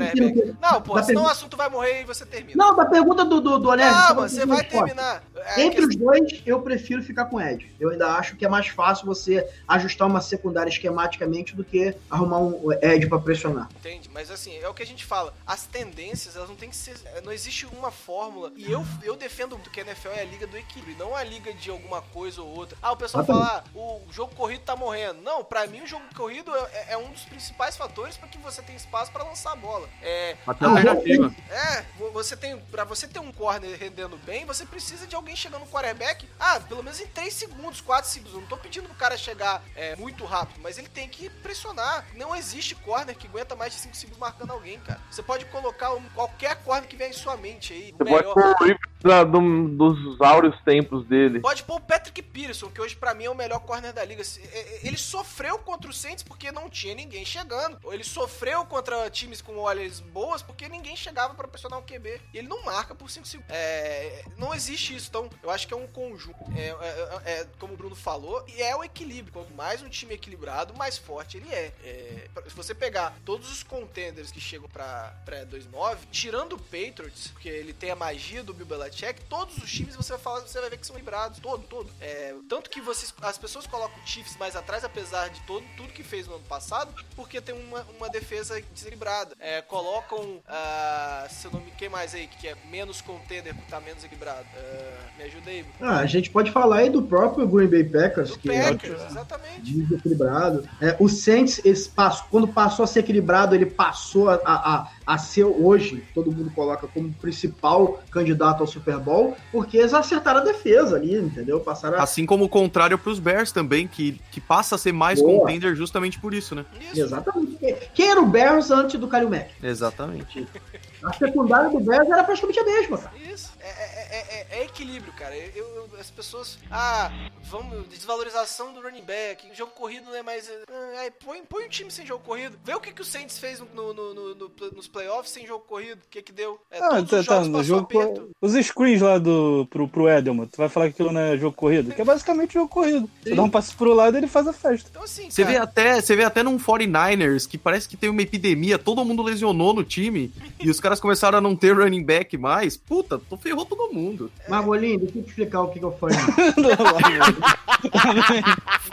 Não, pô, da senão o assunto vai morrer e você termina. Não, da pergunta do, do, do Não, mas pra você vai terminar. É Entre que- os dois, eu prefiro ficar com Ed. Eu ainda acho que é mais fácil você ajustar uma secundária esquematicamente do que arrumar um Ed pra pressionar. Entende? Mas assim, é o que a gente fala. As tendências, elas não tem que ser. é, Não existe uma fórmula. E eu, eu defendo que a NFL é a liga do equilíbrio, não a liga de alguma coisa ou outra. Ah, o pessoal fala, ah, o jogo corrido tá morrendo. Não, pra mim o jogo corrido é, é um dos principais fatores pra que você tenha espaço pra lançar a bola. É, Até alternativa. é, vo- você tem. Pra você ter um corner rendendo bem, você precisa de alguém chegando no quarterback. Ah, pelo menos em 3 segundos, 4 segundos. Eu não tô pedindo pro cara chegar é, muito rápido, mas ele tem que pressionar. Não existe corner que aguenta mais de 5 segundos marcando alguém, cara. Você pode colocar um- qualquer corner que vier em sua mente aí. Você pode melhor. pôr o da- do- dos áureos tempos dele. Pode pôr o Patrick Peterson, que hoje pra mim é o melhor corner da liga. É- é- Ele sofreu contra o Saints porque não tinha ninguém chegando. Ele sofreu contra times com olhas boas porque ninguém chegava pra pressionar o QB. E ele não marca por 5 segundos. É, não existe isso. Então, eu acho que é um conjunto. É, é- é- como o Bruno falou, e é o equilíbrio. Quanto mais um time equilibrado, mais forte ele é. Se você pegar todos os contenders que chegam pra pré-2009, tirando o Patriots, porque ele tem a magia do Bill todos os times você vai falar, você vai ver que são equilibrados, todo, todo. É, tanto que vocês, as pessoas colocam o Chiefs mais atrás, apesar de todo, tudo que fez no ano passado, porque tem uma, uma defesa desequilibrada. É, colocam, ah, se eu não me quem mais aí, que é menos contender, porque tá menos equilibrado. Ah, me ajuda aí. Ah, a gente pode falar aí do próprio Green Bay Packers, Do que é Packers, exatamente. desequilibrado. É, o Saints, esse passo, quando passou a ser equilibrado, ele passou a, a, a- a ser hoje, todo mundo coloca como principal candidato ao Super Bowl, porque eles acertaram a defesa ali, entendeu? Passaram a... Assim como o contrário pros Bears também, que, que passa a ser mais Boa. contender justamente por isso, né? Isso. Exatamente. Quem era o Bears antes do Kalil Mack? Exatamente. A secundária do Bears era praticamente a mesma, cara. Isso. É, é- é- é- é equilíbrio, cara. Eu, eu- as pessoas. Ah, vamos. Desvalorização do running back. Jogo corrido não é mais. Ah, põe, põe um time sem jogo corrido. Vê o que, que o Saints fez no, no- no- no- nos playoffs sem jogo corrido. O que, que deu? É, Ah, todos tá, os tá, no jogo. aperto. Os screens lá do, pro, pro Edelman, tu vai falar que aquilo não é jogo corrido? Que é basicamente jogo corrido. Você dá um passo pro lado e ele faz a festa. Então, assim, Você cara, vê, até, você vê até num 49ers que parece que tem uma epidemia, todo mundo lesionou no time e os caras começaram a não ter running back mais. Puta, tô ferrou todo mundo. Margolinho, deixa eu te explicar o que, que eu falei.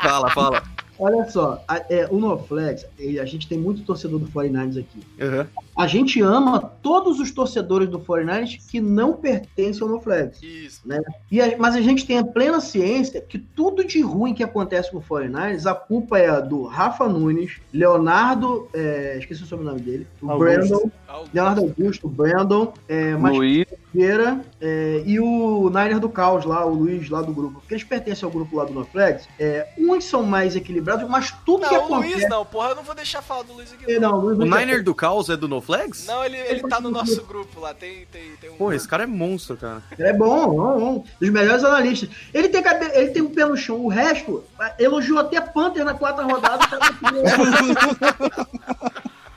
Fala, fala. Olha só, a, é, o NoFlex, e a gente tem muito torcedor do 49ers aqui. Aham. A gente ama todos os torcedores do 49ers que não pertencem ao NoFlex. Isso. E a- mas a gente tem a plena ciência que tudo de ruim que acontece com o 49ers, a culpa é a do Rafa Nunes, Leonardo, é, esqueci o sobrenome dele, o Augusto. Brandon, Algo- Leonardo Augusto, o Brandon, é, Mas Luiz, Vieira é, e o Niner do Caos lá, o Luiz lá do grupo. Porque eles pertencem ao grupo lá do NoFlex. É, uns são mais equilibrados, mas tudo que Não, o acontece... Luiz não, porra, eu não vou deixar falar do Luiz aqui. É, Não, não, o Luiz O não Niner do Caos é do NoFlex? não ele, ele tá no nosso grupo lá. Tem, tem, tem um. Pô, esse cara é monstro, cara. Ele é bom, bom, bom. Dos melhores analistas. Ele tem, cabe... ele tem um pé no chão. O resto, elogiou até Panther na quarta rodada.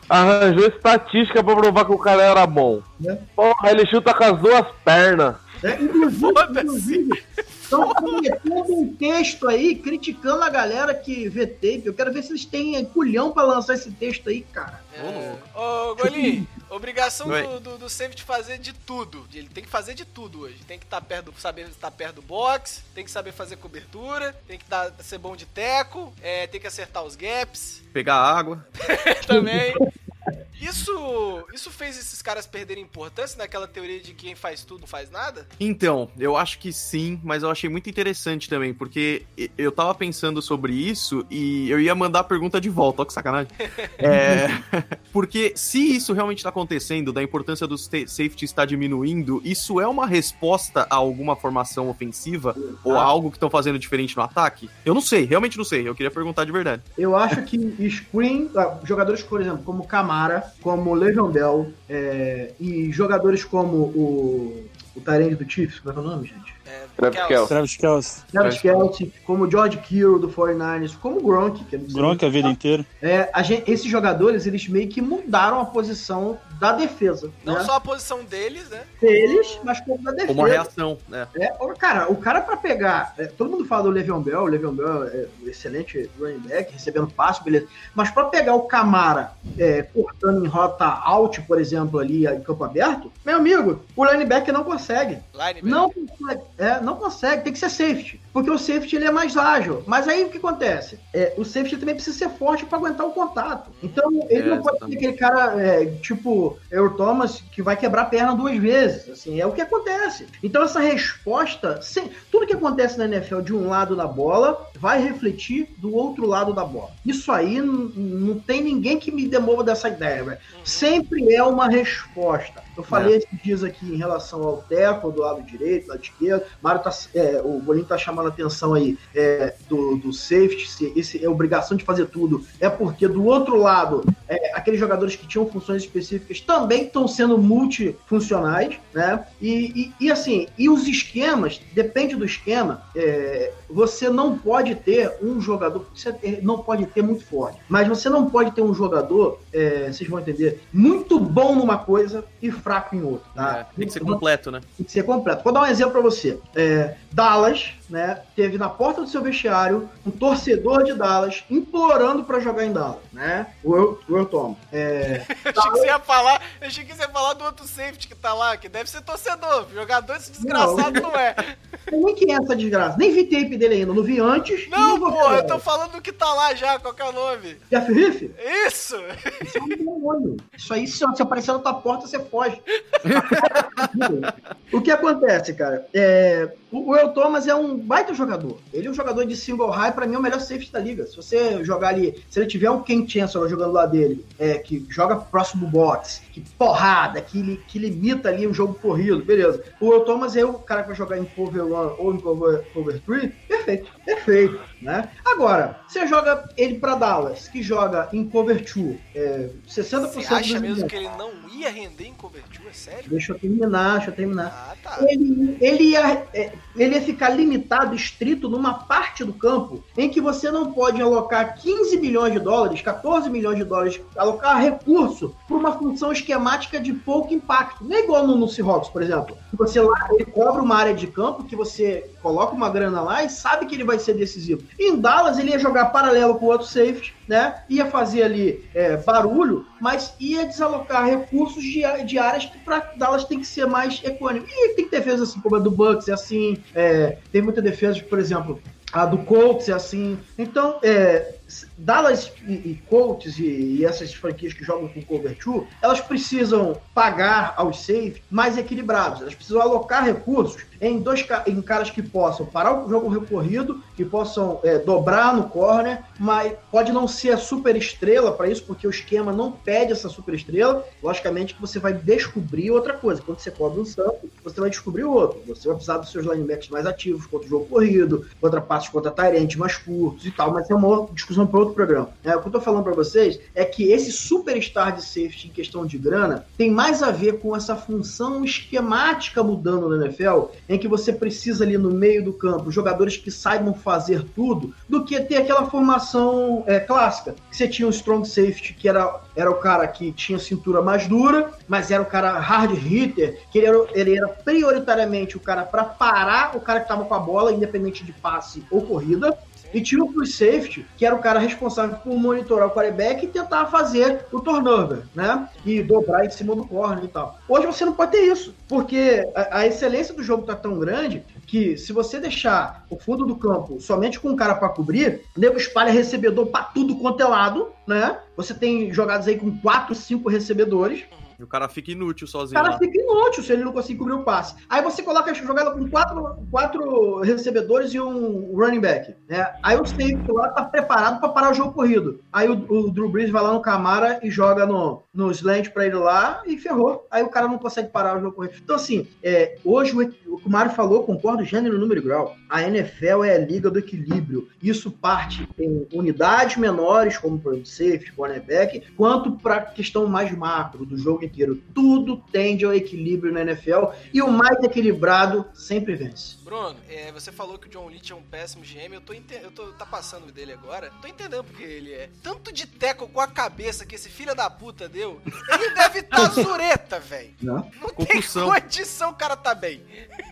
arranjou estatística pra provar que o cara era bom. É. Porra, ele chuta com as duas pernas. É, inclusive, estão cometendo um texto aí criticando a galera que vê tape. Eu quero ver se eles têm culhão pra lançar esse texto aí, cara. É. Ô, Golim, obrigação do, do, do safety fazer de tudo. Ele tem que fazer de tudo hoje. Tem que estar perto do, saber estar perto do box, tem que saber fazer cobertura, tem que dar, ser bom de teco, é, tem que acertar os gaps Pegar água. também. Isso, isso fez esses caras perderem importância naquela teoria de quem faz tudo não faz nada? Então, eu acho que sim, mas eu achei muito interessante também, porque eu tava pensando sobre isso e eu ia mandar a pergunta de volta, ó que sacanagem. É, porque se isso realmente tá acontecendo, da importância do safety estar diminuindo, isso é uma resposta a alguma formação ofensiva ou a algo que estão fazendo diferente no ataque? Eu não sei, realmente não sei, eu queria perguntar de verdade. Eu acho que screen, ah, jogadores, por exemplo, como Camara, como Le'Veon Bell, é, e jogadores como o, o Tyrande do Chiefs, como é é o nome, gente? É, Travis Kelsey. Kelce. Travis Kelce. Travis Kelce, como o George Kittle do 49ers, como o Gronk, que é do Gronk a vida inteira. É, a gente- esses jogadores, eles meio que mudaram a posição da defesa. Não né? só a posição deles, né? deles, mas como da defesa. Como uma reação, né? É, o cara, o cara pra pegar. é, todo mundo fala do Le'Veon Bell, o Le'Veon Bell é um excelente running back, recebendo passe, beleza. Mas pra pegar o Camara é, cortando em rota out, por exemplo, ali em campo aberto, meu amigo, o linebacker não consegue. Linebacker. Não consegue. É, não consegue, tem que ser safety. Porque o safety ele é mais ágil. Mas aí o que acontece? É, o safety também precisa ser forte para aguentar o contato. Então ele É, não pode ser aquele cara é, tipo Earl Thomas que vai quebrar a perna duas vezes. Assim, é o que acontece. Então essa resposta, sem- tudo que acontece na NFL de um lado da bola vai refletir do outro lado da bola. Isso aí não tem ninguém que me demova dessa ideia, velho. Sempre é uma resposta. Eu falei esses dias aqui em relação ao teco do lado direito, do lado esquerdo. Mário tá, é, o Bolinho tá chamando a atenção aí é, do, do safety, se esse é obrigação de fazer tudo. É porque do outro lado, é, aqueles jogadores que tinham funções específicas também estão sendo multifuncionais, né? E, e, e, assim, e os esquemas, depende do esquema, é, você não pode ter um jogador, você não pode ter muito forte, mas você não pode ter um jogador, é, vocês vão entender, muito bom numa coisa e fraco em outra. Tá? É, tem que ser completo, né? tem que ser completo. Vou dar um exemplo pra você. É, Dallas, né, teve na porta do seu vestiário um torcedor de Dallas implorando pra jogar em Dallas, né? O Earl- Thomas. É, Eu achei que você ia falar, eu achei que você ia falar do outro safety que tá lá, que deve ser torcedor. Jogador esse desgraçado não, é. eu nem quem é essa desgraça. Nem vi tape dele ainda. Não vi antes. Não, ver porra, eu tô falando do que tá lá já, qual que é o nome? Jeff Riff? Isso! Isso é um demônio. Isso aí, se se aparecer na tua porta, você foge. o que acontece, cara? É, o o Earl Thomas é um baita jogador. Ele é um jogador de single high, pra mim é o melhor safety da liga. Se você jogar ali, se ele tiver um Ken Chancellor jogando lá dele, é, que joga próximo box, que porrada, que, que limita ali o jogo corrido, beleza. O Thomas é o cara que vai jogar em cover one ou em cover, cover three, perfeito, perfeito, né? Agora, você joga ele pra Dallas, que joga em cover two, é, 60% Você acha mesmo que ele não ia render em cobertura? É sério? Deixa eu terminar, deixa eu terminar. Ah, tá. Ele, ele, ia, é, ele ia ficar limitado, estrito numa parte do campo em que você não pode alocar 15 milhões de dólares, 14 milhões de dólares, alocar recurso para uma função esquemática de pouco impacto. Não é igual no, no Seahawks, por exemplo. Você lá, ele cobra uma área de campo que você coloca uma grana lá e sabe que ele vai ser decisivo. Em Dallas, ele ia jogar paralelo com o outro safety, né? Ia fazer ali é, barulho, mas ia desalocar recursos de, de áreas que para Dallas tem que ser mais econômico. E tem defesa assim como a do Bucks, é assim. é, tem muita defesa, por exemplo, a do Colts é assim. Então, é, Dallas e, e Colts e, e essas franquias que jogam com cover 2, elas precisam pagar aos safe mais equilibrados. Elas precisam alocar recursos em dois em caras que possam parar o jogo recorrido, que possam é, dobrar no corner, mas pode não ser a super estrela para isso, porque o esquema não pede essa super estrela. Logicamente que você vai descobrir outra coisa. Quando você cobre um sample, você vai descobrir outro. Você vai precisar dos seus linebackers mais ativos contra o jogo corrido, contra passos contra Tyrant mais curtos e tal, mas é uma outra discussão para outro programa. É, o que eu tô falando para vocês é que esse superstar de safety em questão de grana tem mais a ver com essa função esquemática mudando na NFL, em que você precisa ali no meio do campo jogadores que saibam fazer tudo, do que ter aquela formação é, clássica. Que você tinha um strong safety, que era, era o cara que tinha cintura mais dura, mas era o cara hard hitter, que ele era, ele era prioritariamente o cara para parar o cara que tava com a bola, independente de passe ou corrida. E tinha o free safety, que era o cara responsável por monitorar o quarterback e tentar fazer o turnover, né? E dobrar em cima do corner e tal. Hoje você não pode ter isso, porque a, a excelência do jogo tá tão grande que se você deixar o fundo do campo somente com um cara para cobrir, o nego espalha recebedor pra tudo quanto é lado, né? Você tem jogadas aí com quatro, cinco recebedores, E o cara fica inútil o sozinho cara lá. fica inútil se ele não conseguir cobrir o passe. Aí você coloca a jogada com quatro, quatro recebedores e um running back. Né? Aí o safety lá tá preparado para parar o jogo corrido. Aí o, o Drew Brees vai lá no Camara e joga no, no slant para ele lá e ferrou. Aí o cara não consegue parar o jogo corrido. Então, assim, é, hoje o, o que o Mário falou, concordo, gênero, número e grau. A NFL é a liga do equilíbrio. Isso parte em unidades menores, como por exemplo, safety, cornerback, quanto para questão mais macro do jogo inteiro. Tudo tende ao equilíbrio na NFL e o mais equilibrado sempre vence. Bruno, é, você falou que o John Leach é um péssimo GM, eu tô, eu tô tá passando dele agora, tô entendendo porque ele é. Tanto de teco com a cabeça que esse filho da puta deu, ele deve estar tá zureta. velho. Não. Não tem condição o cara tá bem.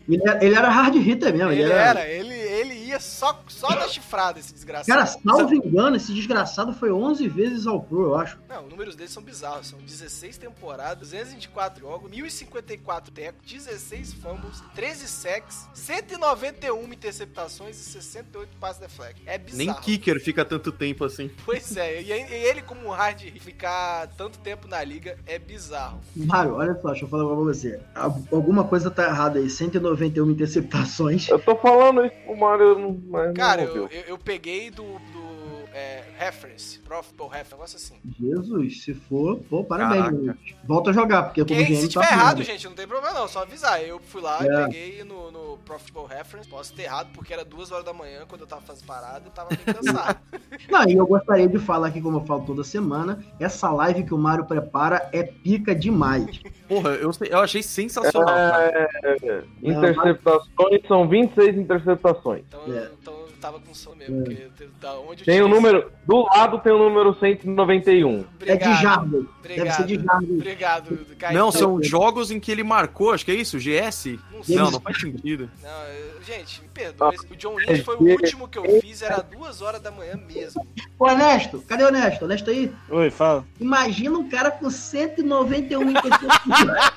Ele, era- ele era hard hitter mesmo. Ele Ele, era, ele, ele ia só, só da chifrada, esse desgraçado. Cara, salvo engano, esse desgraçado foi 11 vezes ao Pro, eu acho. Não, os números dele são bizarros. São 16 temporadas, 224 jogos, 1054 tecos, 16 fumbles, 13 sacks, 191 interceptações e 68 passes deflect. É bizarro. Nem kicker fica tanto tempo assim. Pois é, e ele como um hard ficar tanto tempo na liga é bizarro. Mário, olha só, deixa eu falar pra você. Al- Alguma coisa tá errada aí. 191 interceptações. Eu tô falando isso pro Mario, mas Cara, não eu, eu, eu peguei do, do é, reference, Profitable Reference, um negócio assim. Jesus, se for, pô, parabéns. Volta a jogar, porque como Quem, se tá tiver errado, fudido. gente, não tem problema não, só avisar. Eu fui lá e É. peguei no, no Profitable Reference. Posso ter errado porque era duas horas da manhã quando eu tava fazendo parada eu tava bem cansado. Não, e eu gostaria de falar aqui, como eu falo toda semana, essa live que o Mário prepara é pica demais. Porra, eu, sei- eu achei sensacional. É, interceptações são 26 interceptações. Então, É. então tava com sono mesmo, porque da onde eu Tem o tirei- número. Do lado tem o número 191. É de Obrigado, Jardim. Deve Obrigado. ser de Jardim. Obrigado, Kaique. Não, são jogos em que ele marcou, acho que é isso, GS? Não sei. Não, não faz sentido. Não, gente, me perdoa. esse- O John Lynch foi o é- último que eu fiz, era duas horas da manhã mesmo. Ô, Honesto, cadê o Honesto? Honesto aí? Oi, fala. Imagina um cara com 191 interceptações.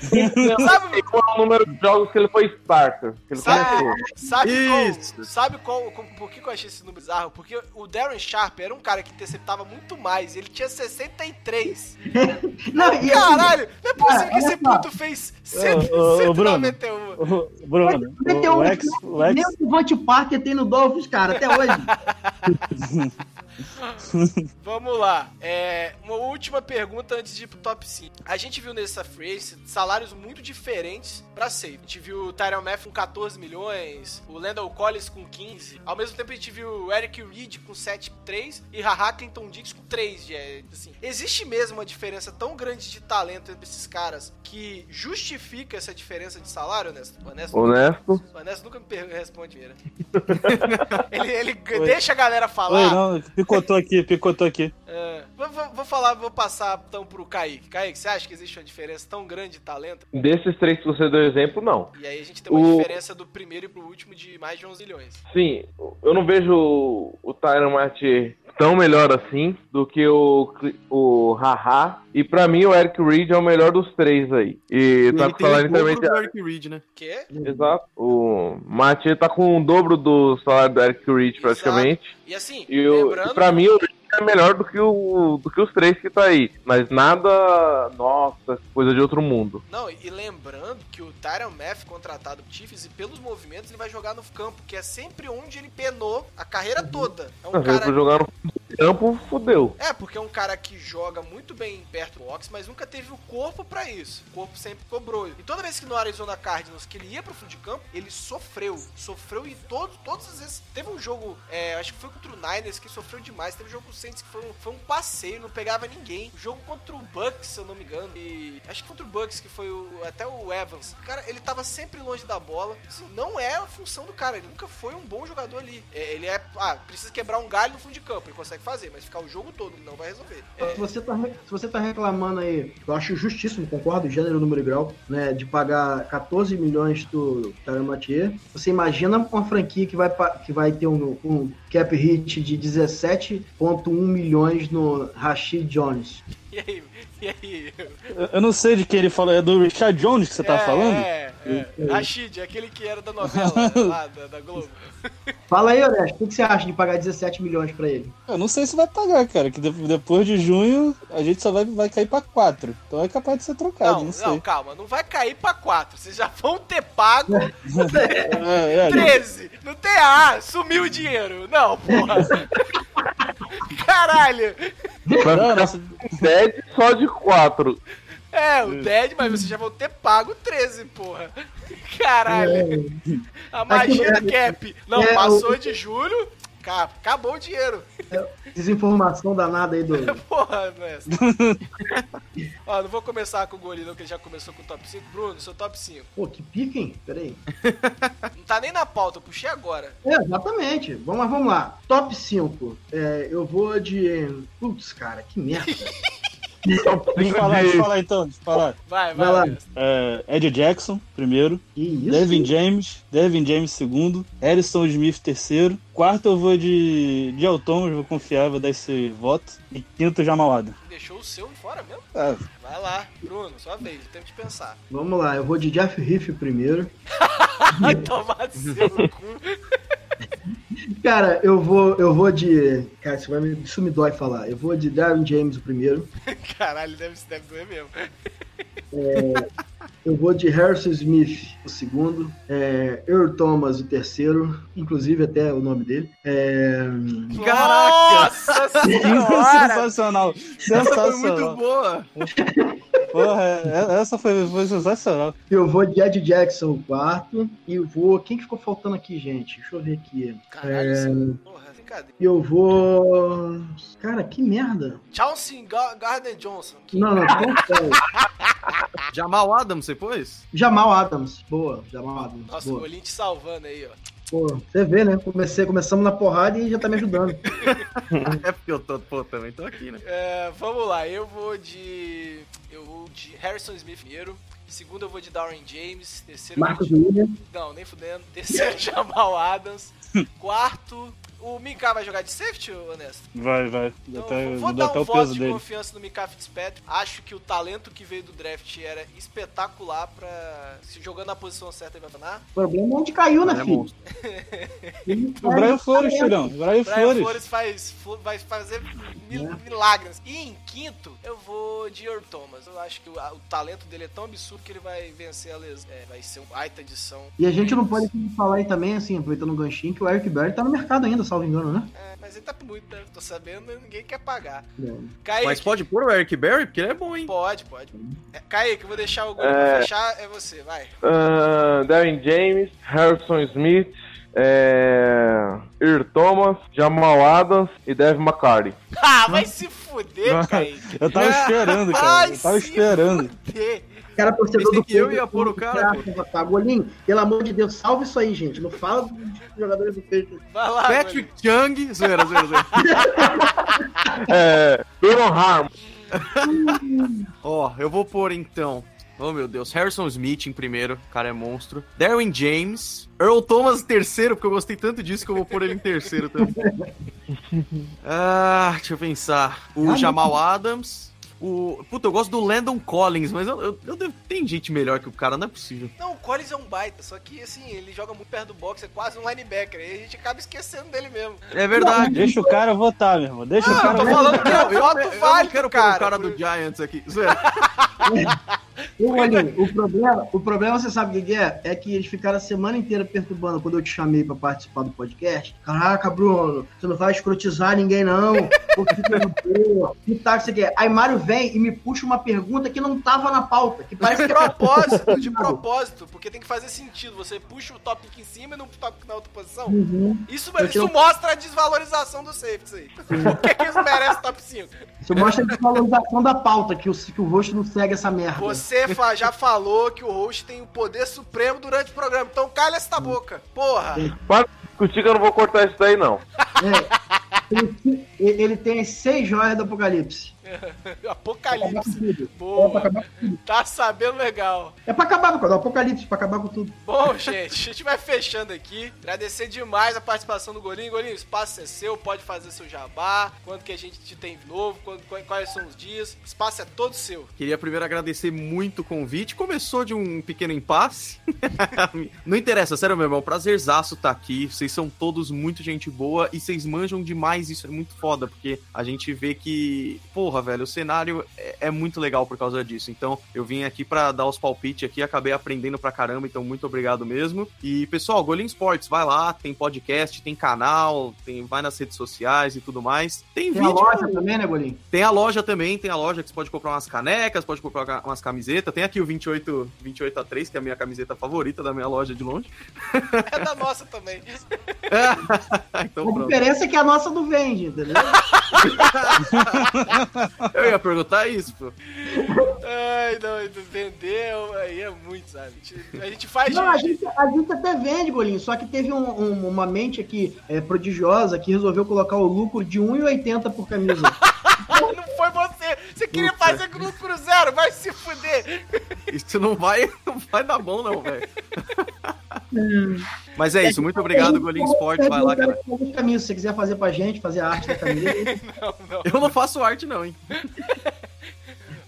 Sabe, Qual é o número de jogos que ele foi starter? Que ele Sabe- começou. sabe Isso. qual, sabe qual, com- por que que eu achei esse número bizarro? Porque o Darren Sharp era um cara que interceptava muito mais, ele tinha 63. Não, e assim, Caralho, não é possível que esse só. puto fez 100, Ô, ô, ô, Bruno. 191. Ô, Bruno, Meteu o, o um- ex, o ex, nem o Devonte Parker tem no Dolphins, cara, até hoje. Vamos lá. É, uma última pergunta antes de ir pro top 5. A gente viu nessa free agency salários muito diferentes pra safe. A gente viu o Tyrell Math com 14 milhões, o Landon Collins com 15. Ao mesmo tempo a gente viu o Eric Reed com 7,3 e Haha Clinton Dix com 3. de- é, Assim, existe mesmo uma diferença tão grande de talento entre esses caras que justifica essa diferença de salário, Honesto? Honesto, Honesto. o Honesto nunca me responde, Vieira. ele ele deixa a galera falar. Oi, não, picotou aqui, picotou aqui. É, vou, vou- vou falar, vou passar então pro Kaique. Kaique, você acha que existe uma diferença tão grande de talento? Desses três que você deu exemplo, não. E aí a gente tem uma O- diferença do primeiro e pro último de mais de 11 milhões. Sim, eu não vejo o- Tyron Mathieu tão melhor assim do que o, o Haha. E pra mim o Eric Reed é o melhor dos três aí. E tá com salário o. Eric Reed, né? Quê? Exato. O Mathieu tá com o dobro do salário do Eric Reed praticamente. E assim, E, o, lembrando. e pra mim o é melhor do que, o, do que os três que tá aí. Mas nada, nossa, coisa de outro mundo. Não, e lembrando que o Tyron Math contratado pro Chiefs e pelos movimentos ele vai jogar no campo, que é sempre onde ele penou a carreira toda. É um Às cara jogar no campo, fudeu. É, porque é um cara que joga muito bem perto do box, mas nunca teve o corpo pra isso. O corpo sempre cobrou. E toda vez que no Arizona Cardinals que ele ia pro fundo de campo, ele sofreu. Sofreu e todo, todas as vezes. Teve um jogo, é, acho que foi contra o Niners, que sofreu demais. Teve um jogo Saints que foi um, foi um passeio, não pegava ninguém. O jogo contra o Bucks, se eu não me engano. E acho que contra o Bucks, que foi o, até o Evans. Cara, ele tava sempre longe da bola. Assim, não é a função do cara. Ele nunca foi um bom jogador ali. É, ele é. Ah, precisa quebrar um galho no fundo de campo. Ele consegue fazer, mas ficar o jogo todo, não vai resolver. É, Se você, tá, se você tá reclamando aí, eu acho justíssimo, concordo, gênero, número e grau, né, de pagar 14 milhões do Tyron Mathieu, você imagina uma franquia que vai, que vai ter um, um cap hit de 17,1 milhões no Rashid Jones. E aí? E aí? Eu, eu não sei de quem ele falou, é do Richard Jones que você tá é, falando? É, é. Rashid, aquele que era da novela lá, da, da Globo. Fala aí, Orestes, o que você acha de pagar 17 milhões pra ele? Eu não sei se vai pagar, cara, que de- depois de junho a gente só vai, vai cair pra 4. Então é capaz de ser trocado, Não, não, não, sei. calma, não vai cair pra 4. Vocês já vão ter pago É, é, 13. Não tem A, sumiu o dinheiro. Não, porra. Caralho. Vai não, ficar nossa, 10 só de 4. É, o Dead, mas vocês já vão ter pago 13, porra. Caralho. A magia do cap. Não, É, passou de julho, ca- acabou o dinheiro. Desinformação danada aí do. Porra, mestre. Ó, não vou começar com o Goli, não, que ele já começou com o top 5. Bruno, seu top 5. Pô, que pica, hein? Peraí. Não tá nem na pauta, eu puxei agora. É, exatamente. Vamos lá, vamos lá. Top 5. É, eu vou de. Putz, cara, que merda. Top Deixa eu 5 falar, deixa eu de... falar então, deixa eu falar. Vai, vai, Vai lá. É, Ed Jackson, primeiro. Que isso? Devin James, Devin James segundo, Harrison Smith terceiro, quarto eu vou de de El Thomas, vou confiar, vou dar esse voto, e quinto Jamal Adams. Deixou o seu fora mesmo? Ah, Vai lá, Bruno, sua vez, tempo de pensar. Vamos lá, eu vou de Jeff Riff primeiro. Vai tomar seu cu. Cara, eu vou, eu vou de. Cara, isso, vai me, isso me dói falar. Eu vou de Darren James o primeiro. Caralho, deve, deve doer mesmo. Eu vou de Harrison Smith o segundo. É, Earl Thomas o terceiro. Inclusive até o nome dele. É, Nossa senhora! sensacional, Essa foi muito sensacional. boa. Porra, é- essa foi, foi sensacional. eu vou de Ed Jackson o quarto. E eu vou. Quem que ficou faltando aqui, gente? Deixa eu ver aqui. Caralho, isso- porra, brincadeira. Eu vou. Cara, que merda. Chauncey Ga- Gardner Johnson. Não, não, não sério. Jamal Adams, você pôs? Jamal Adams. Boa, Jamal Adams. Nossa, o boa. Golinho te salvando aí, ó. Pô, você vê, né? Comecei, começamos na porrada e já tá me ajudando. É porque eu tô, pô, também tô aqui, né? É, vamos lá, eu vou de. Eu vou de Harrison Smith primeiro. Segundo eu vou de Darren James. Terceiro eu vou Marcos de... Williams. Não, nem fudendo. Terceiro, Jamal Adams. Quarto, o Mika vai jogar de safety, honesto? Vai, vai. Então, até, vou vou dar um o voto de dele. confiança no Mika Fitzpatrick. Acho que o talento que veio do draft era espetacular pra... Se jogando na posição certa, ele vai tornar. O problema é onde caiu, né, é filho? O Brian Flores, filhão. O Brian Brian Flores. Flores faz, vai fazer mil- milagres. E em quinto, eu vou de Earl Thomas. Eu acho que o, a- o talento dele é tão absurdo que ele vai vencer a lesão. É, vai ser um baita edição. E a gente não pode falar aí também, assim, aproveitando o ganchinho, que o Eric Berry tá no mercado ainda, salvo engano, né? É, mas ele tá muito, né? Tô sabendo, ninguém quer pagar. Kaique, Mas pode pôr o Eric Berry, porque ele é bom, hein? pode, pode. É, Kaique, eu vou deixar o Golinho É. fechar, é você, vai. Ah, Darren James, Harrison Smith, é... Earl Thomas, Jamal Adams e Devin McCarty. Ah, vai se fuder, Kaique. Eu tava esperando, cara. Vai Eu tava se esperando. fuder. Cara, torcedor Pensei do que eu ia pôr o cara, Tá, Golinho, pelo amor de Deus, salve isso aí, gente. Não fala dos jogadores do peito. Vai lá, Patrick Chung, zoeira, zoeira, zoeira. É... Duron Harmon. Ó, eu vou pôr então. Oh meu Deus, Harrison Smith em primeiro, o cara é monstro. Darwin James. Earl Thomas em terceiro, porque eu gostei tanto disso que eu vou pôr ele em terceiro também. ah, deixa eu pensar. O Jamal Adams. O. Puta, eu gosto do Landon Collins, mas eu, eu, eu devo- tem gente melhor que o cara, não é possível. Não, o Collins é um baita, só que assim, ele joga muito perto do box, é quase um linebacker, aí a gente acaba esquecendo dele mesmo. É verdade. Deixa o cara votar, meu irmão. Deixa o Ah, eu cara tô votar. falando que é Eu, eu, voto eu não válido, quero cara. o cara por- do Giants aqui. Ô, o problema, o problema, você sabe o que é? É que eles ficaram a semana inteira perturbando quando eu te chamei pra participar do podcast. Caraca, Bruno, você não vai escrotizar ninguém, não. Porque que perguntou, que tal, que você quer. Aí Mário vem e me puxa uma pergunta que não tava na pauta, que parece De que é propósito, de propósito, porque tem que fazer sentido. Você puxa o tópico em cima e não o tópico na outra posição. Uhum. Isso, isso tenho- mostra a desvalorização do safety aí. Por que, que eles merecem top 5? Isso mostra a desvalorização da pauta, que o, que o rosto não segue essa merda. Você fa- já falou que o host tem o poder supremo durante o programa, então calha essa boca. Porra! Para de discutir que eu não vou cortar isso daí, não. É. Ele, ele tem as seis joias do Apocalipse. Apocalipse. É Boa. tudo. Tá sabendo legal. É pra acabar com o Apocalipse, pra acabar com tudo. Bom, gente, a gente vai fechando aqui. Agradecer demais a participação do Golinho. Golinho, o espaço é seu, pode fazer seu jabá. Quando que a gente te tem de novo, quando, quais- quais são os dias. O espaço é todo seu. Queria primeiro agradecer muito o convite. Começou de um pequeno impasse. Não interessa, sério mesmo, é um prazerzaço estar aqui. Vocês são todos muito gente boa e vocês manjam demais. Isso é muito foda, porque a gente vê que, porra, velho, o cenário é, é muito legal por causa disso. Então, eu vim aqui pra dar os palpites aqui, acabei aprendendo pra caramba, então muito obrigado mesmo. E, pessoal, Golim Sports, vai lá, tem podcast, tem canal, tem, vai nas redes sociais e tudo mais. Tem, Tem a vídeo. loja também, né, Golinho? Tem a loja também, tem a loja que você pode comprar umas canecas, pode comprar umas camisetas. Tem aqui o 28, 28 a 3, que é a minha camiseta favorita da minha loja de longe. É da nossa também. então A pronto. diferença é que a nossa não vende, entendeu? Eu ia perguntar isso, pô. Ai, não, vender aí é muito, sabe? A gente, faz Não, a gente, a gente até vende, Golinho, só que teve um- um- uma mente aqui é, prodigiosa que resolveu colocar o lucro de 1,80 por camisa. Não foi você! Você queria Puta. fazer grupo Cruzeiro, vai se fuder. Isso não vai, não vai dar bom, não, velho. Mas é isso, muito obrigado, Golim Sport. Vai lá, cara. Caminho, se você quiser fazer pra gente, fazer a arte da camisa. Não, não. Eu não faço arte, não, hein?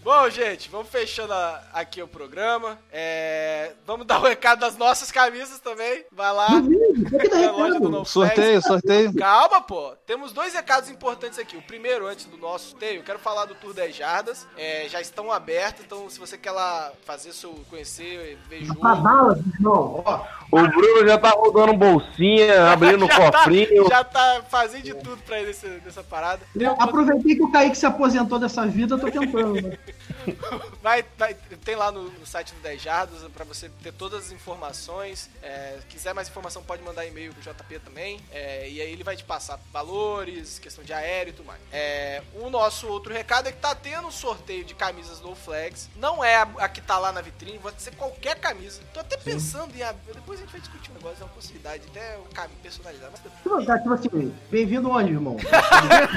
Bom, gente, vamos fechando a- aqui o programa. É, vamos dar o recado das nossas camisas também. Vai lá. Na loja do Sorteio, sorteio. Calma, pô. Temos dois recados importantes aqui. O primeiro, antes do nosso sorteio, eu quero falar do Tour 10 Jardas. É, já estão abertos, então se você quer lá fazer seu conhecer, ver jogo. Dallas, irmão, ó. O Bruno já tá rodando bolsinha, abrindo já, cofrinho. tá, já tá fazendo de tudo pra ir nessa parada. Um- Aproveitei que o Kaique se aposentou dessa vida, eu tô tentando. Vai, vai- tem lá no, no site do 10 Jardas pra você ter todas as informações. É, quiser mais informação, pode mandar e-mail pro JP também. É, e aí ele vai te passar valores, questão de aéreo e tudo mais. É, o nosso outro recado é que tá tendo um sorteio de camisas no Flags. Não é a, a que tá lá na vitrine, pode ser qualquer camisa. Tô até pensando em. ab- Depois a gente vai discutir um negócio, é uma possibilidade, até o caminho personalizado. Mas tá, tipo assim, bem-vindo onde, irmão?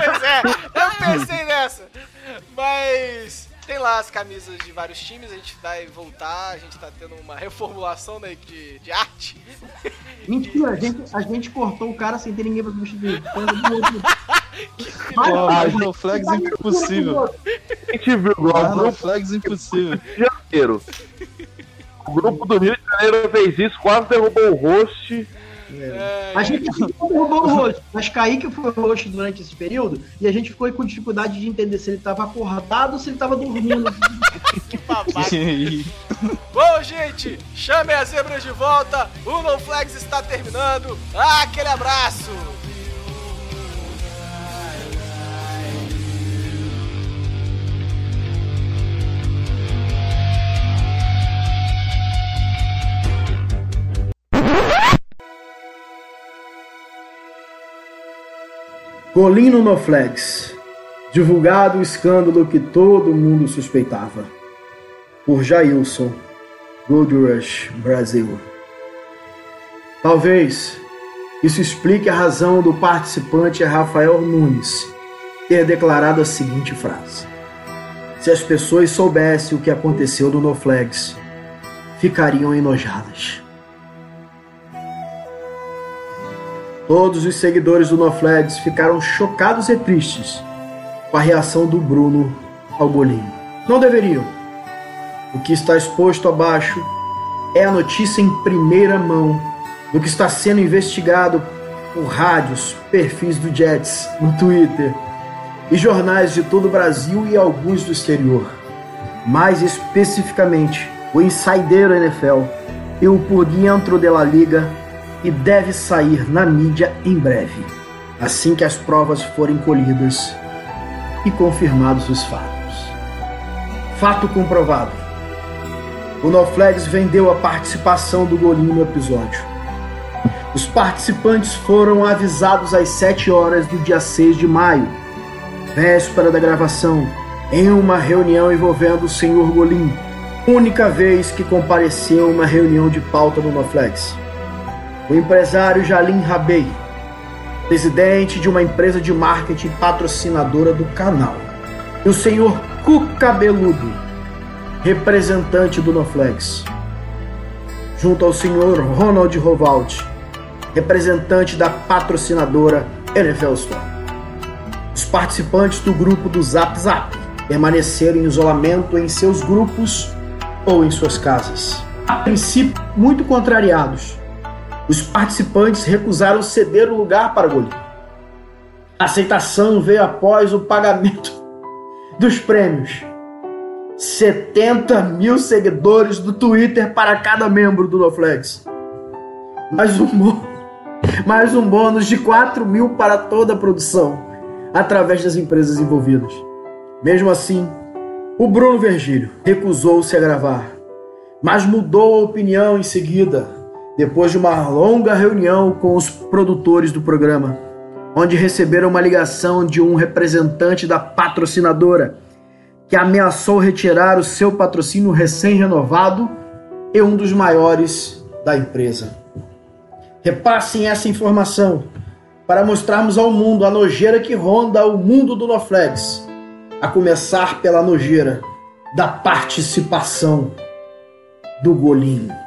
Pois é, eu pensei nessa. Mas tem lá as camisas de vários times, a gente vai voltar, a gente tá tendo uma reformulação né, de, de arte. Mentira, a gente, a gente cortou o cara sem ter ninguém pra substituir. Então, Pô, mas no flags impossível. A gente viu o no grupo flags impossível. Janeiro. O grupo do Rio de Janeiro fez isso, quase derrubou o host. É, A gente não derrubou o rosto, mas Kaique foi o rosto durante esse período e a gente ficou com dificuldade de entender se ele tava acordado ou se ele tava dormindo. que babaca. Bom, gente, chamem as zebras de volta. O No Flags está terminando. Ah, aquele abraço. Golino no Flags. Divulgado o escândalo que todo mundo suspeitava. Por Jailson, Gold Rush, Brasil. Talvez isso explique a razão do participante Rafael Nunes ter declarado a seguinte frase: Se as pessoas soubessem o que aconteceu no No Flags, ficariam enojadas. Todos os seguidores do NoFlags ficaram chocados e tristes com a reação do Bruno ao golinho. Não deveriam. O que está exposto abaixo é a notícia em primeira mão do que está sendo investigado por rádios, perfis do Jets no Twitter e jornais de todo o Brasil e alguns do exterior. Mais especificamente, o Insider NFL e o Por Dentro de la Liga e deve sair na mídia em breve, assim que as provas forem colhidas e confirmados os fatos. Fato comprovado. O NoFlags vendeu a participação do Golinho no episódio. Os participantes foram avisados às 7 horas do dia 6 de maio, véspera da gravação, em uma reunião envolvendo o Sr. Golim, única vez que compareceu uma reunião de pauta do NoFlex. O empresário Jalim Rabei, presidente de uma empresa de marketing patrocinadora do canal. E o senhor Cucabeludo, representante do NoFlex. Junto ao senhor Ronald Rovald, representante da patrocinadora NFL Store. Os participantes do grupo do Zap Zap permaneceram em isolamento em seus grupos ou em suas casas. A princípio, muito contrariados, os participantes recusaram ceder o lugar para Golim. A aceitação veio após o pagamento dos prêmios. 70 mil seguidores do Twitter para cada membro do NoFlex. Mais um, bô- mais um bônus de 4 mil para toda a produção, através das empresas envolvidas. Mesmo assim, o Bruno Virgílio recusou-se a gravar, mas mudou a opinião em seguida, depois de uma longa reunião com os produtores do programa, onde receberam uma ligação de um representante da patrocinadora que ameaçou retirar o seu patrocínio recém-renovado e um dos maiores da empresa. Repassem essa informação para mostrarmos ao mundo a nojeira que ronda o mundo do NoFlex, A começar pela nojeira da participação do golinho.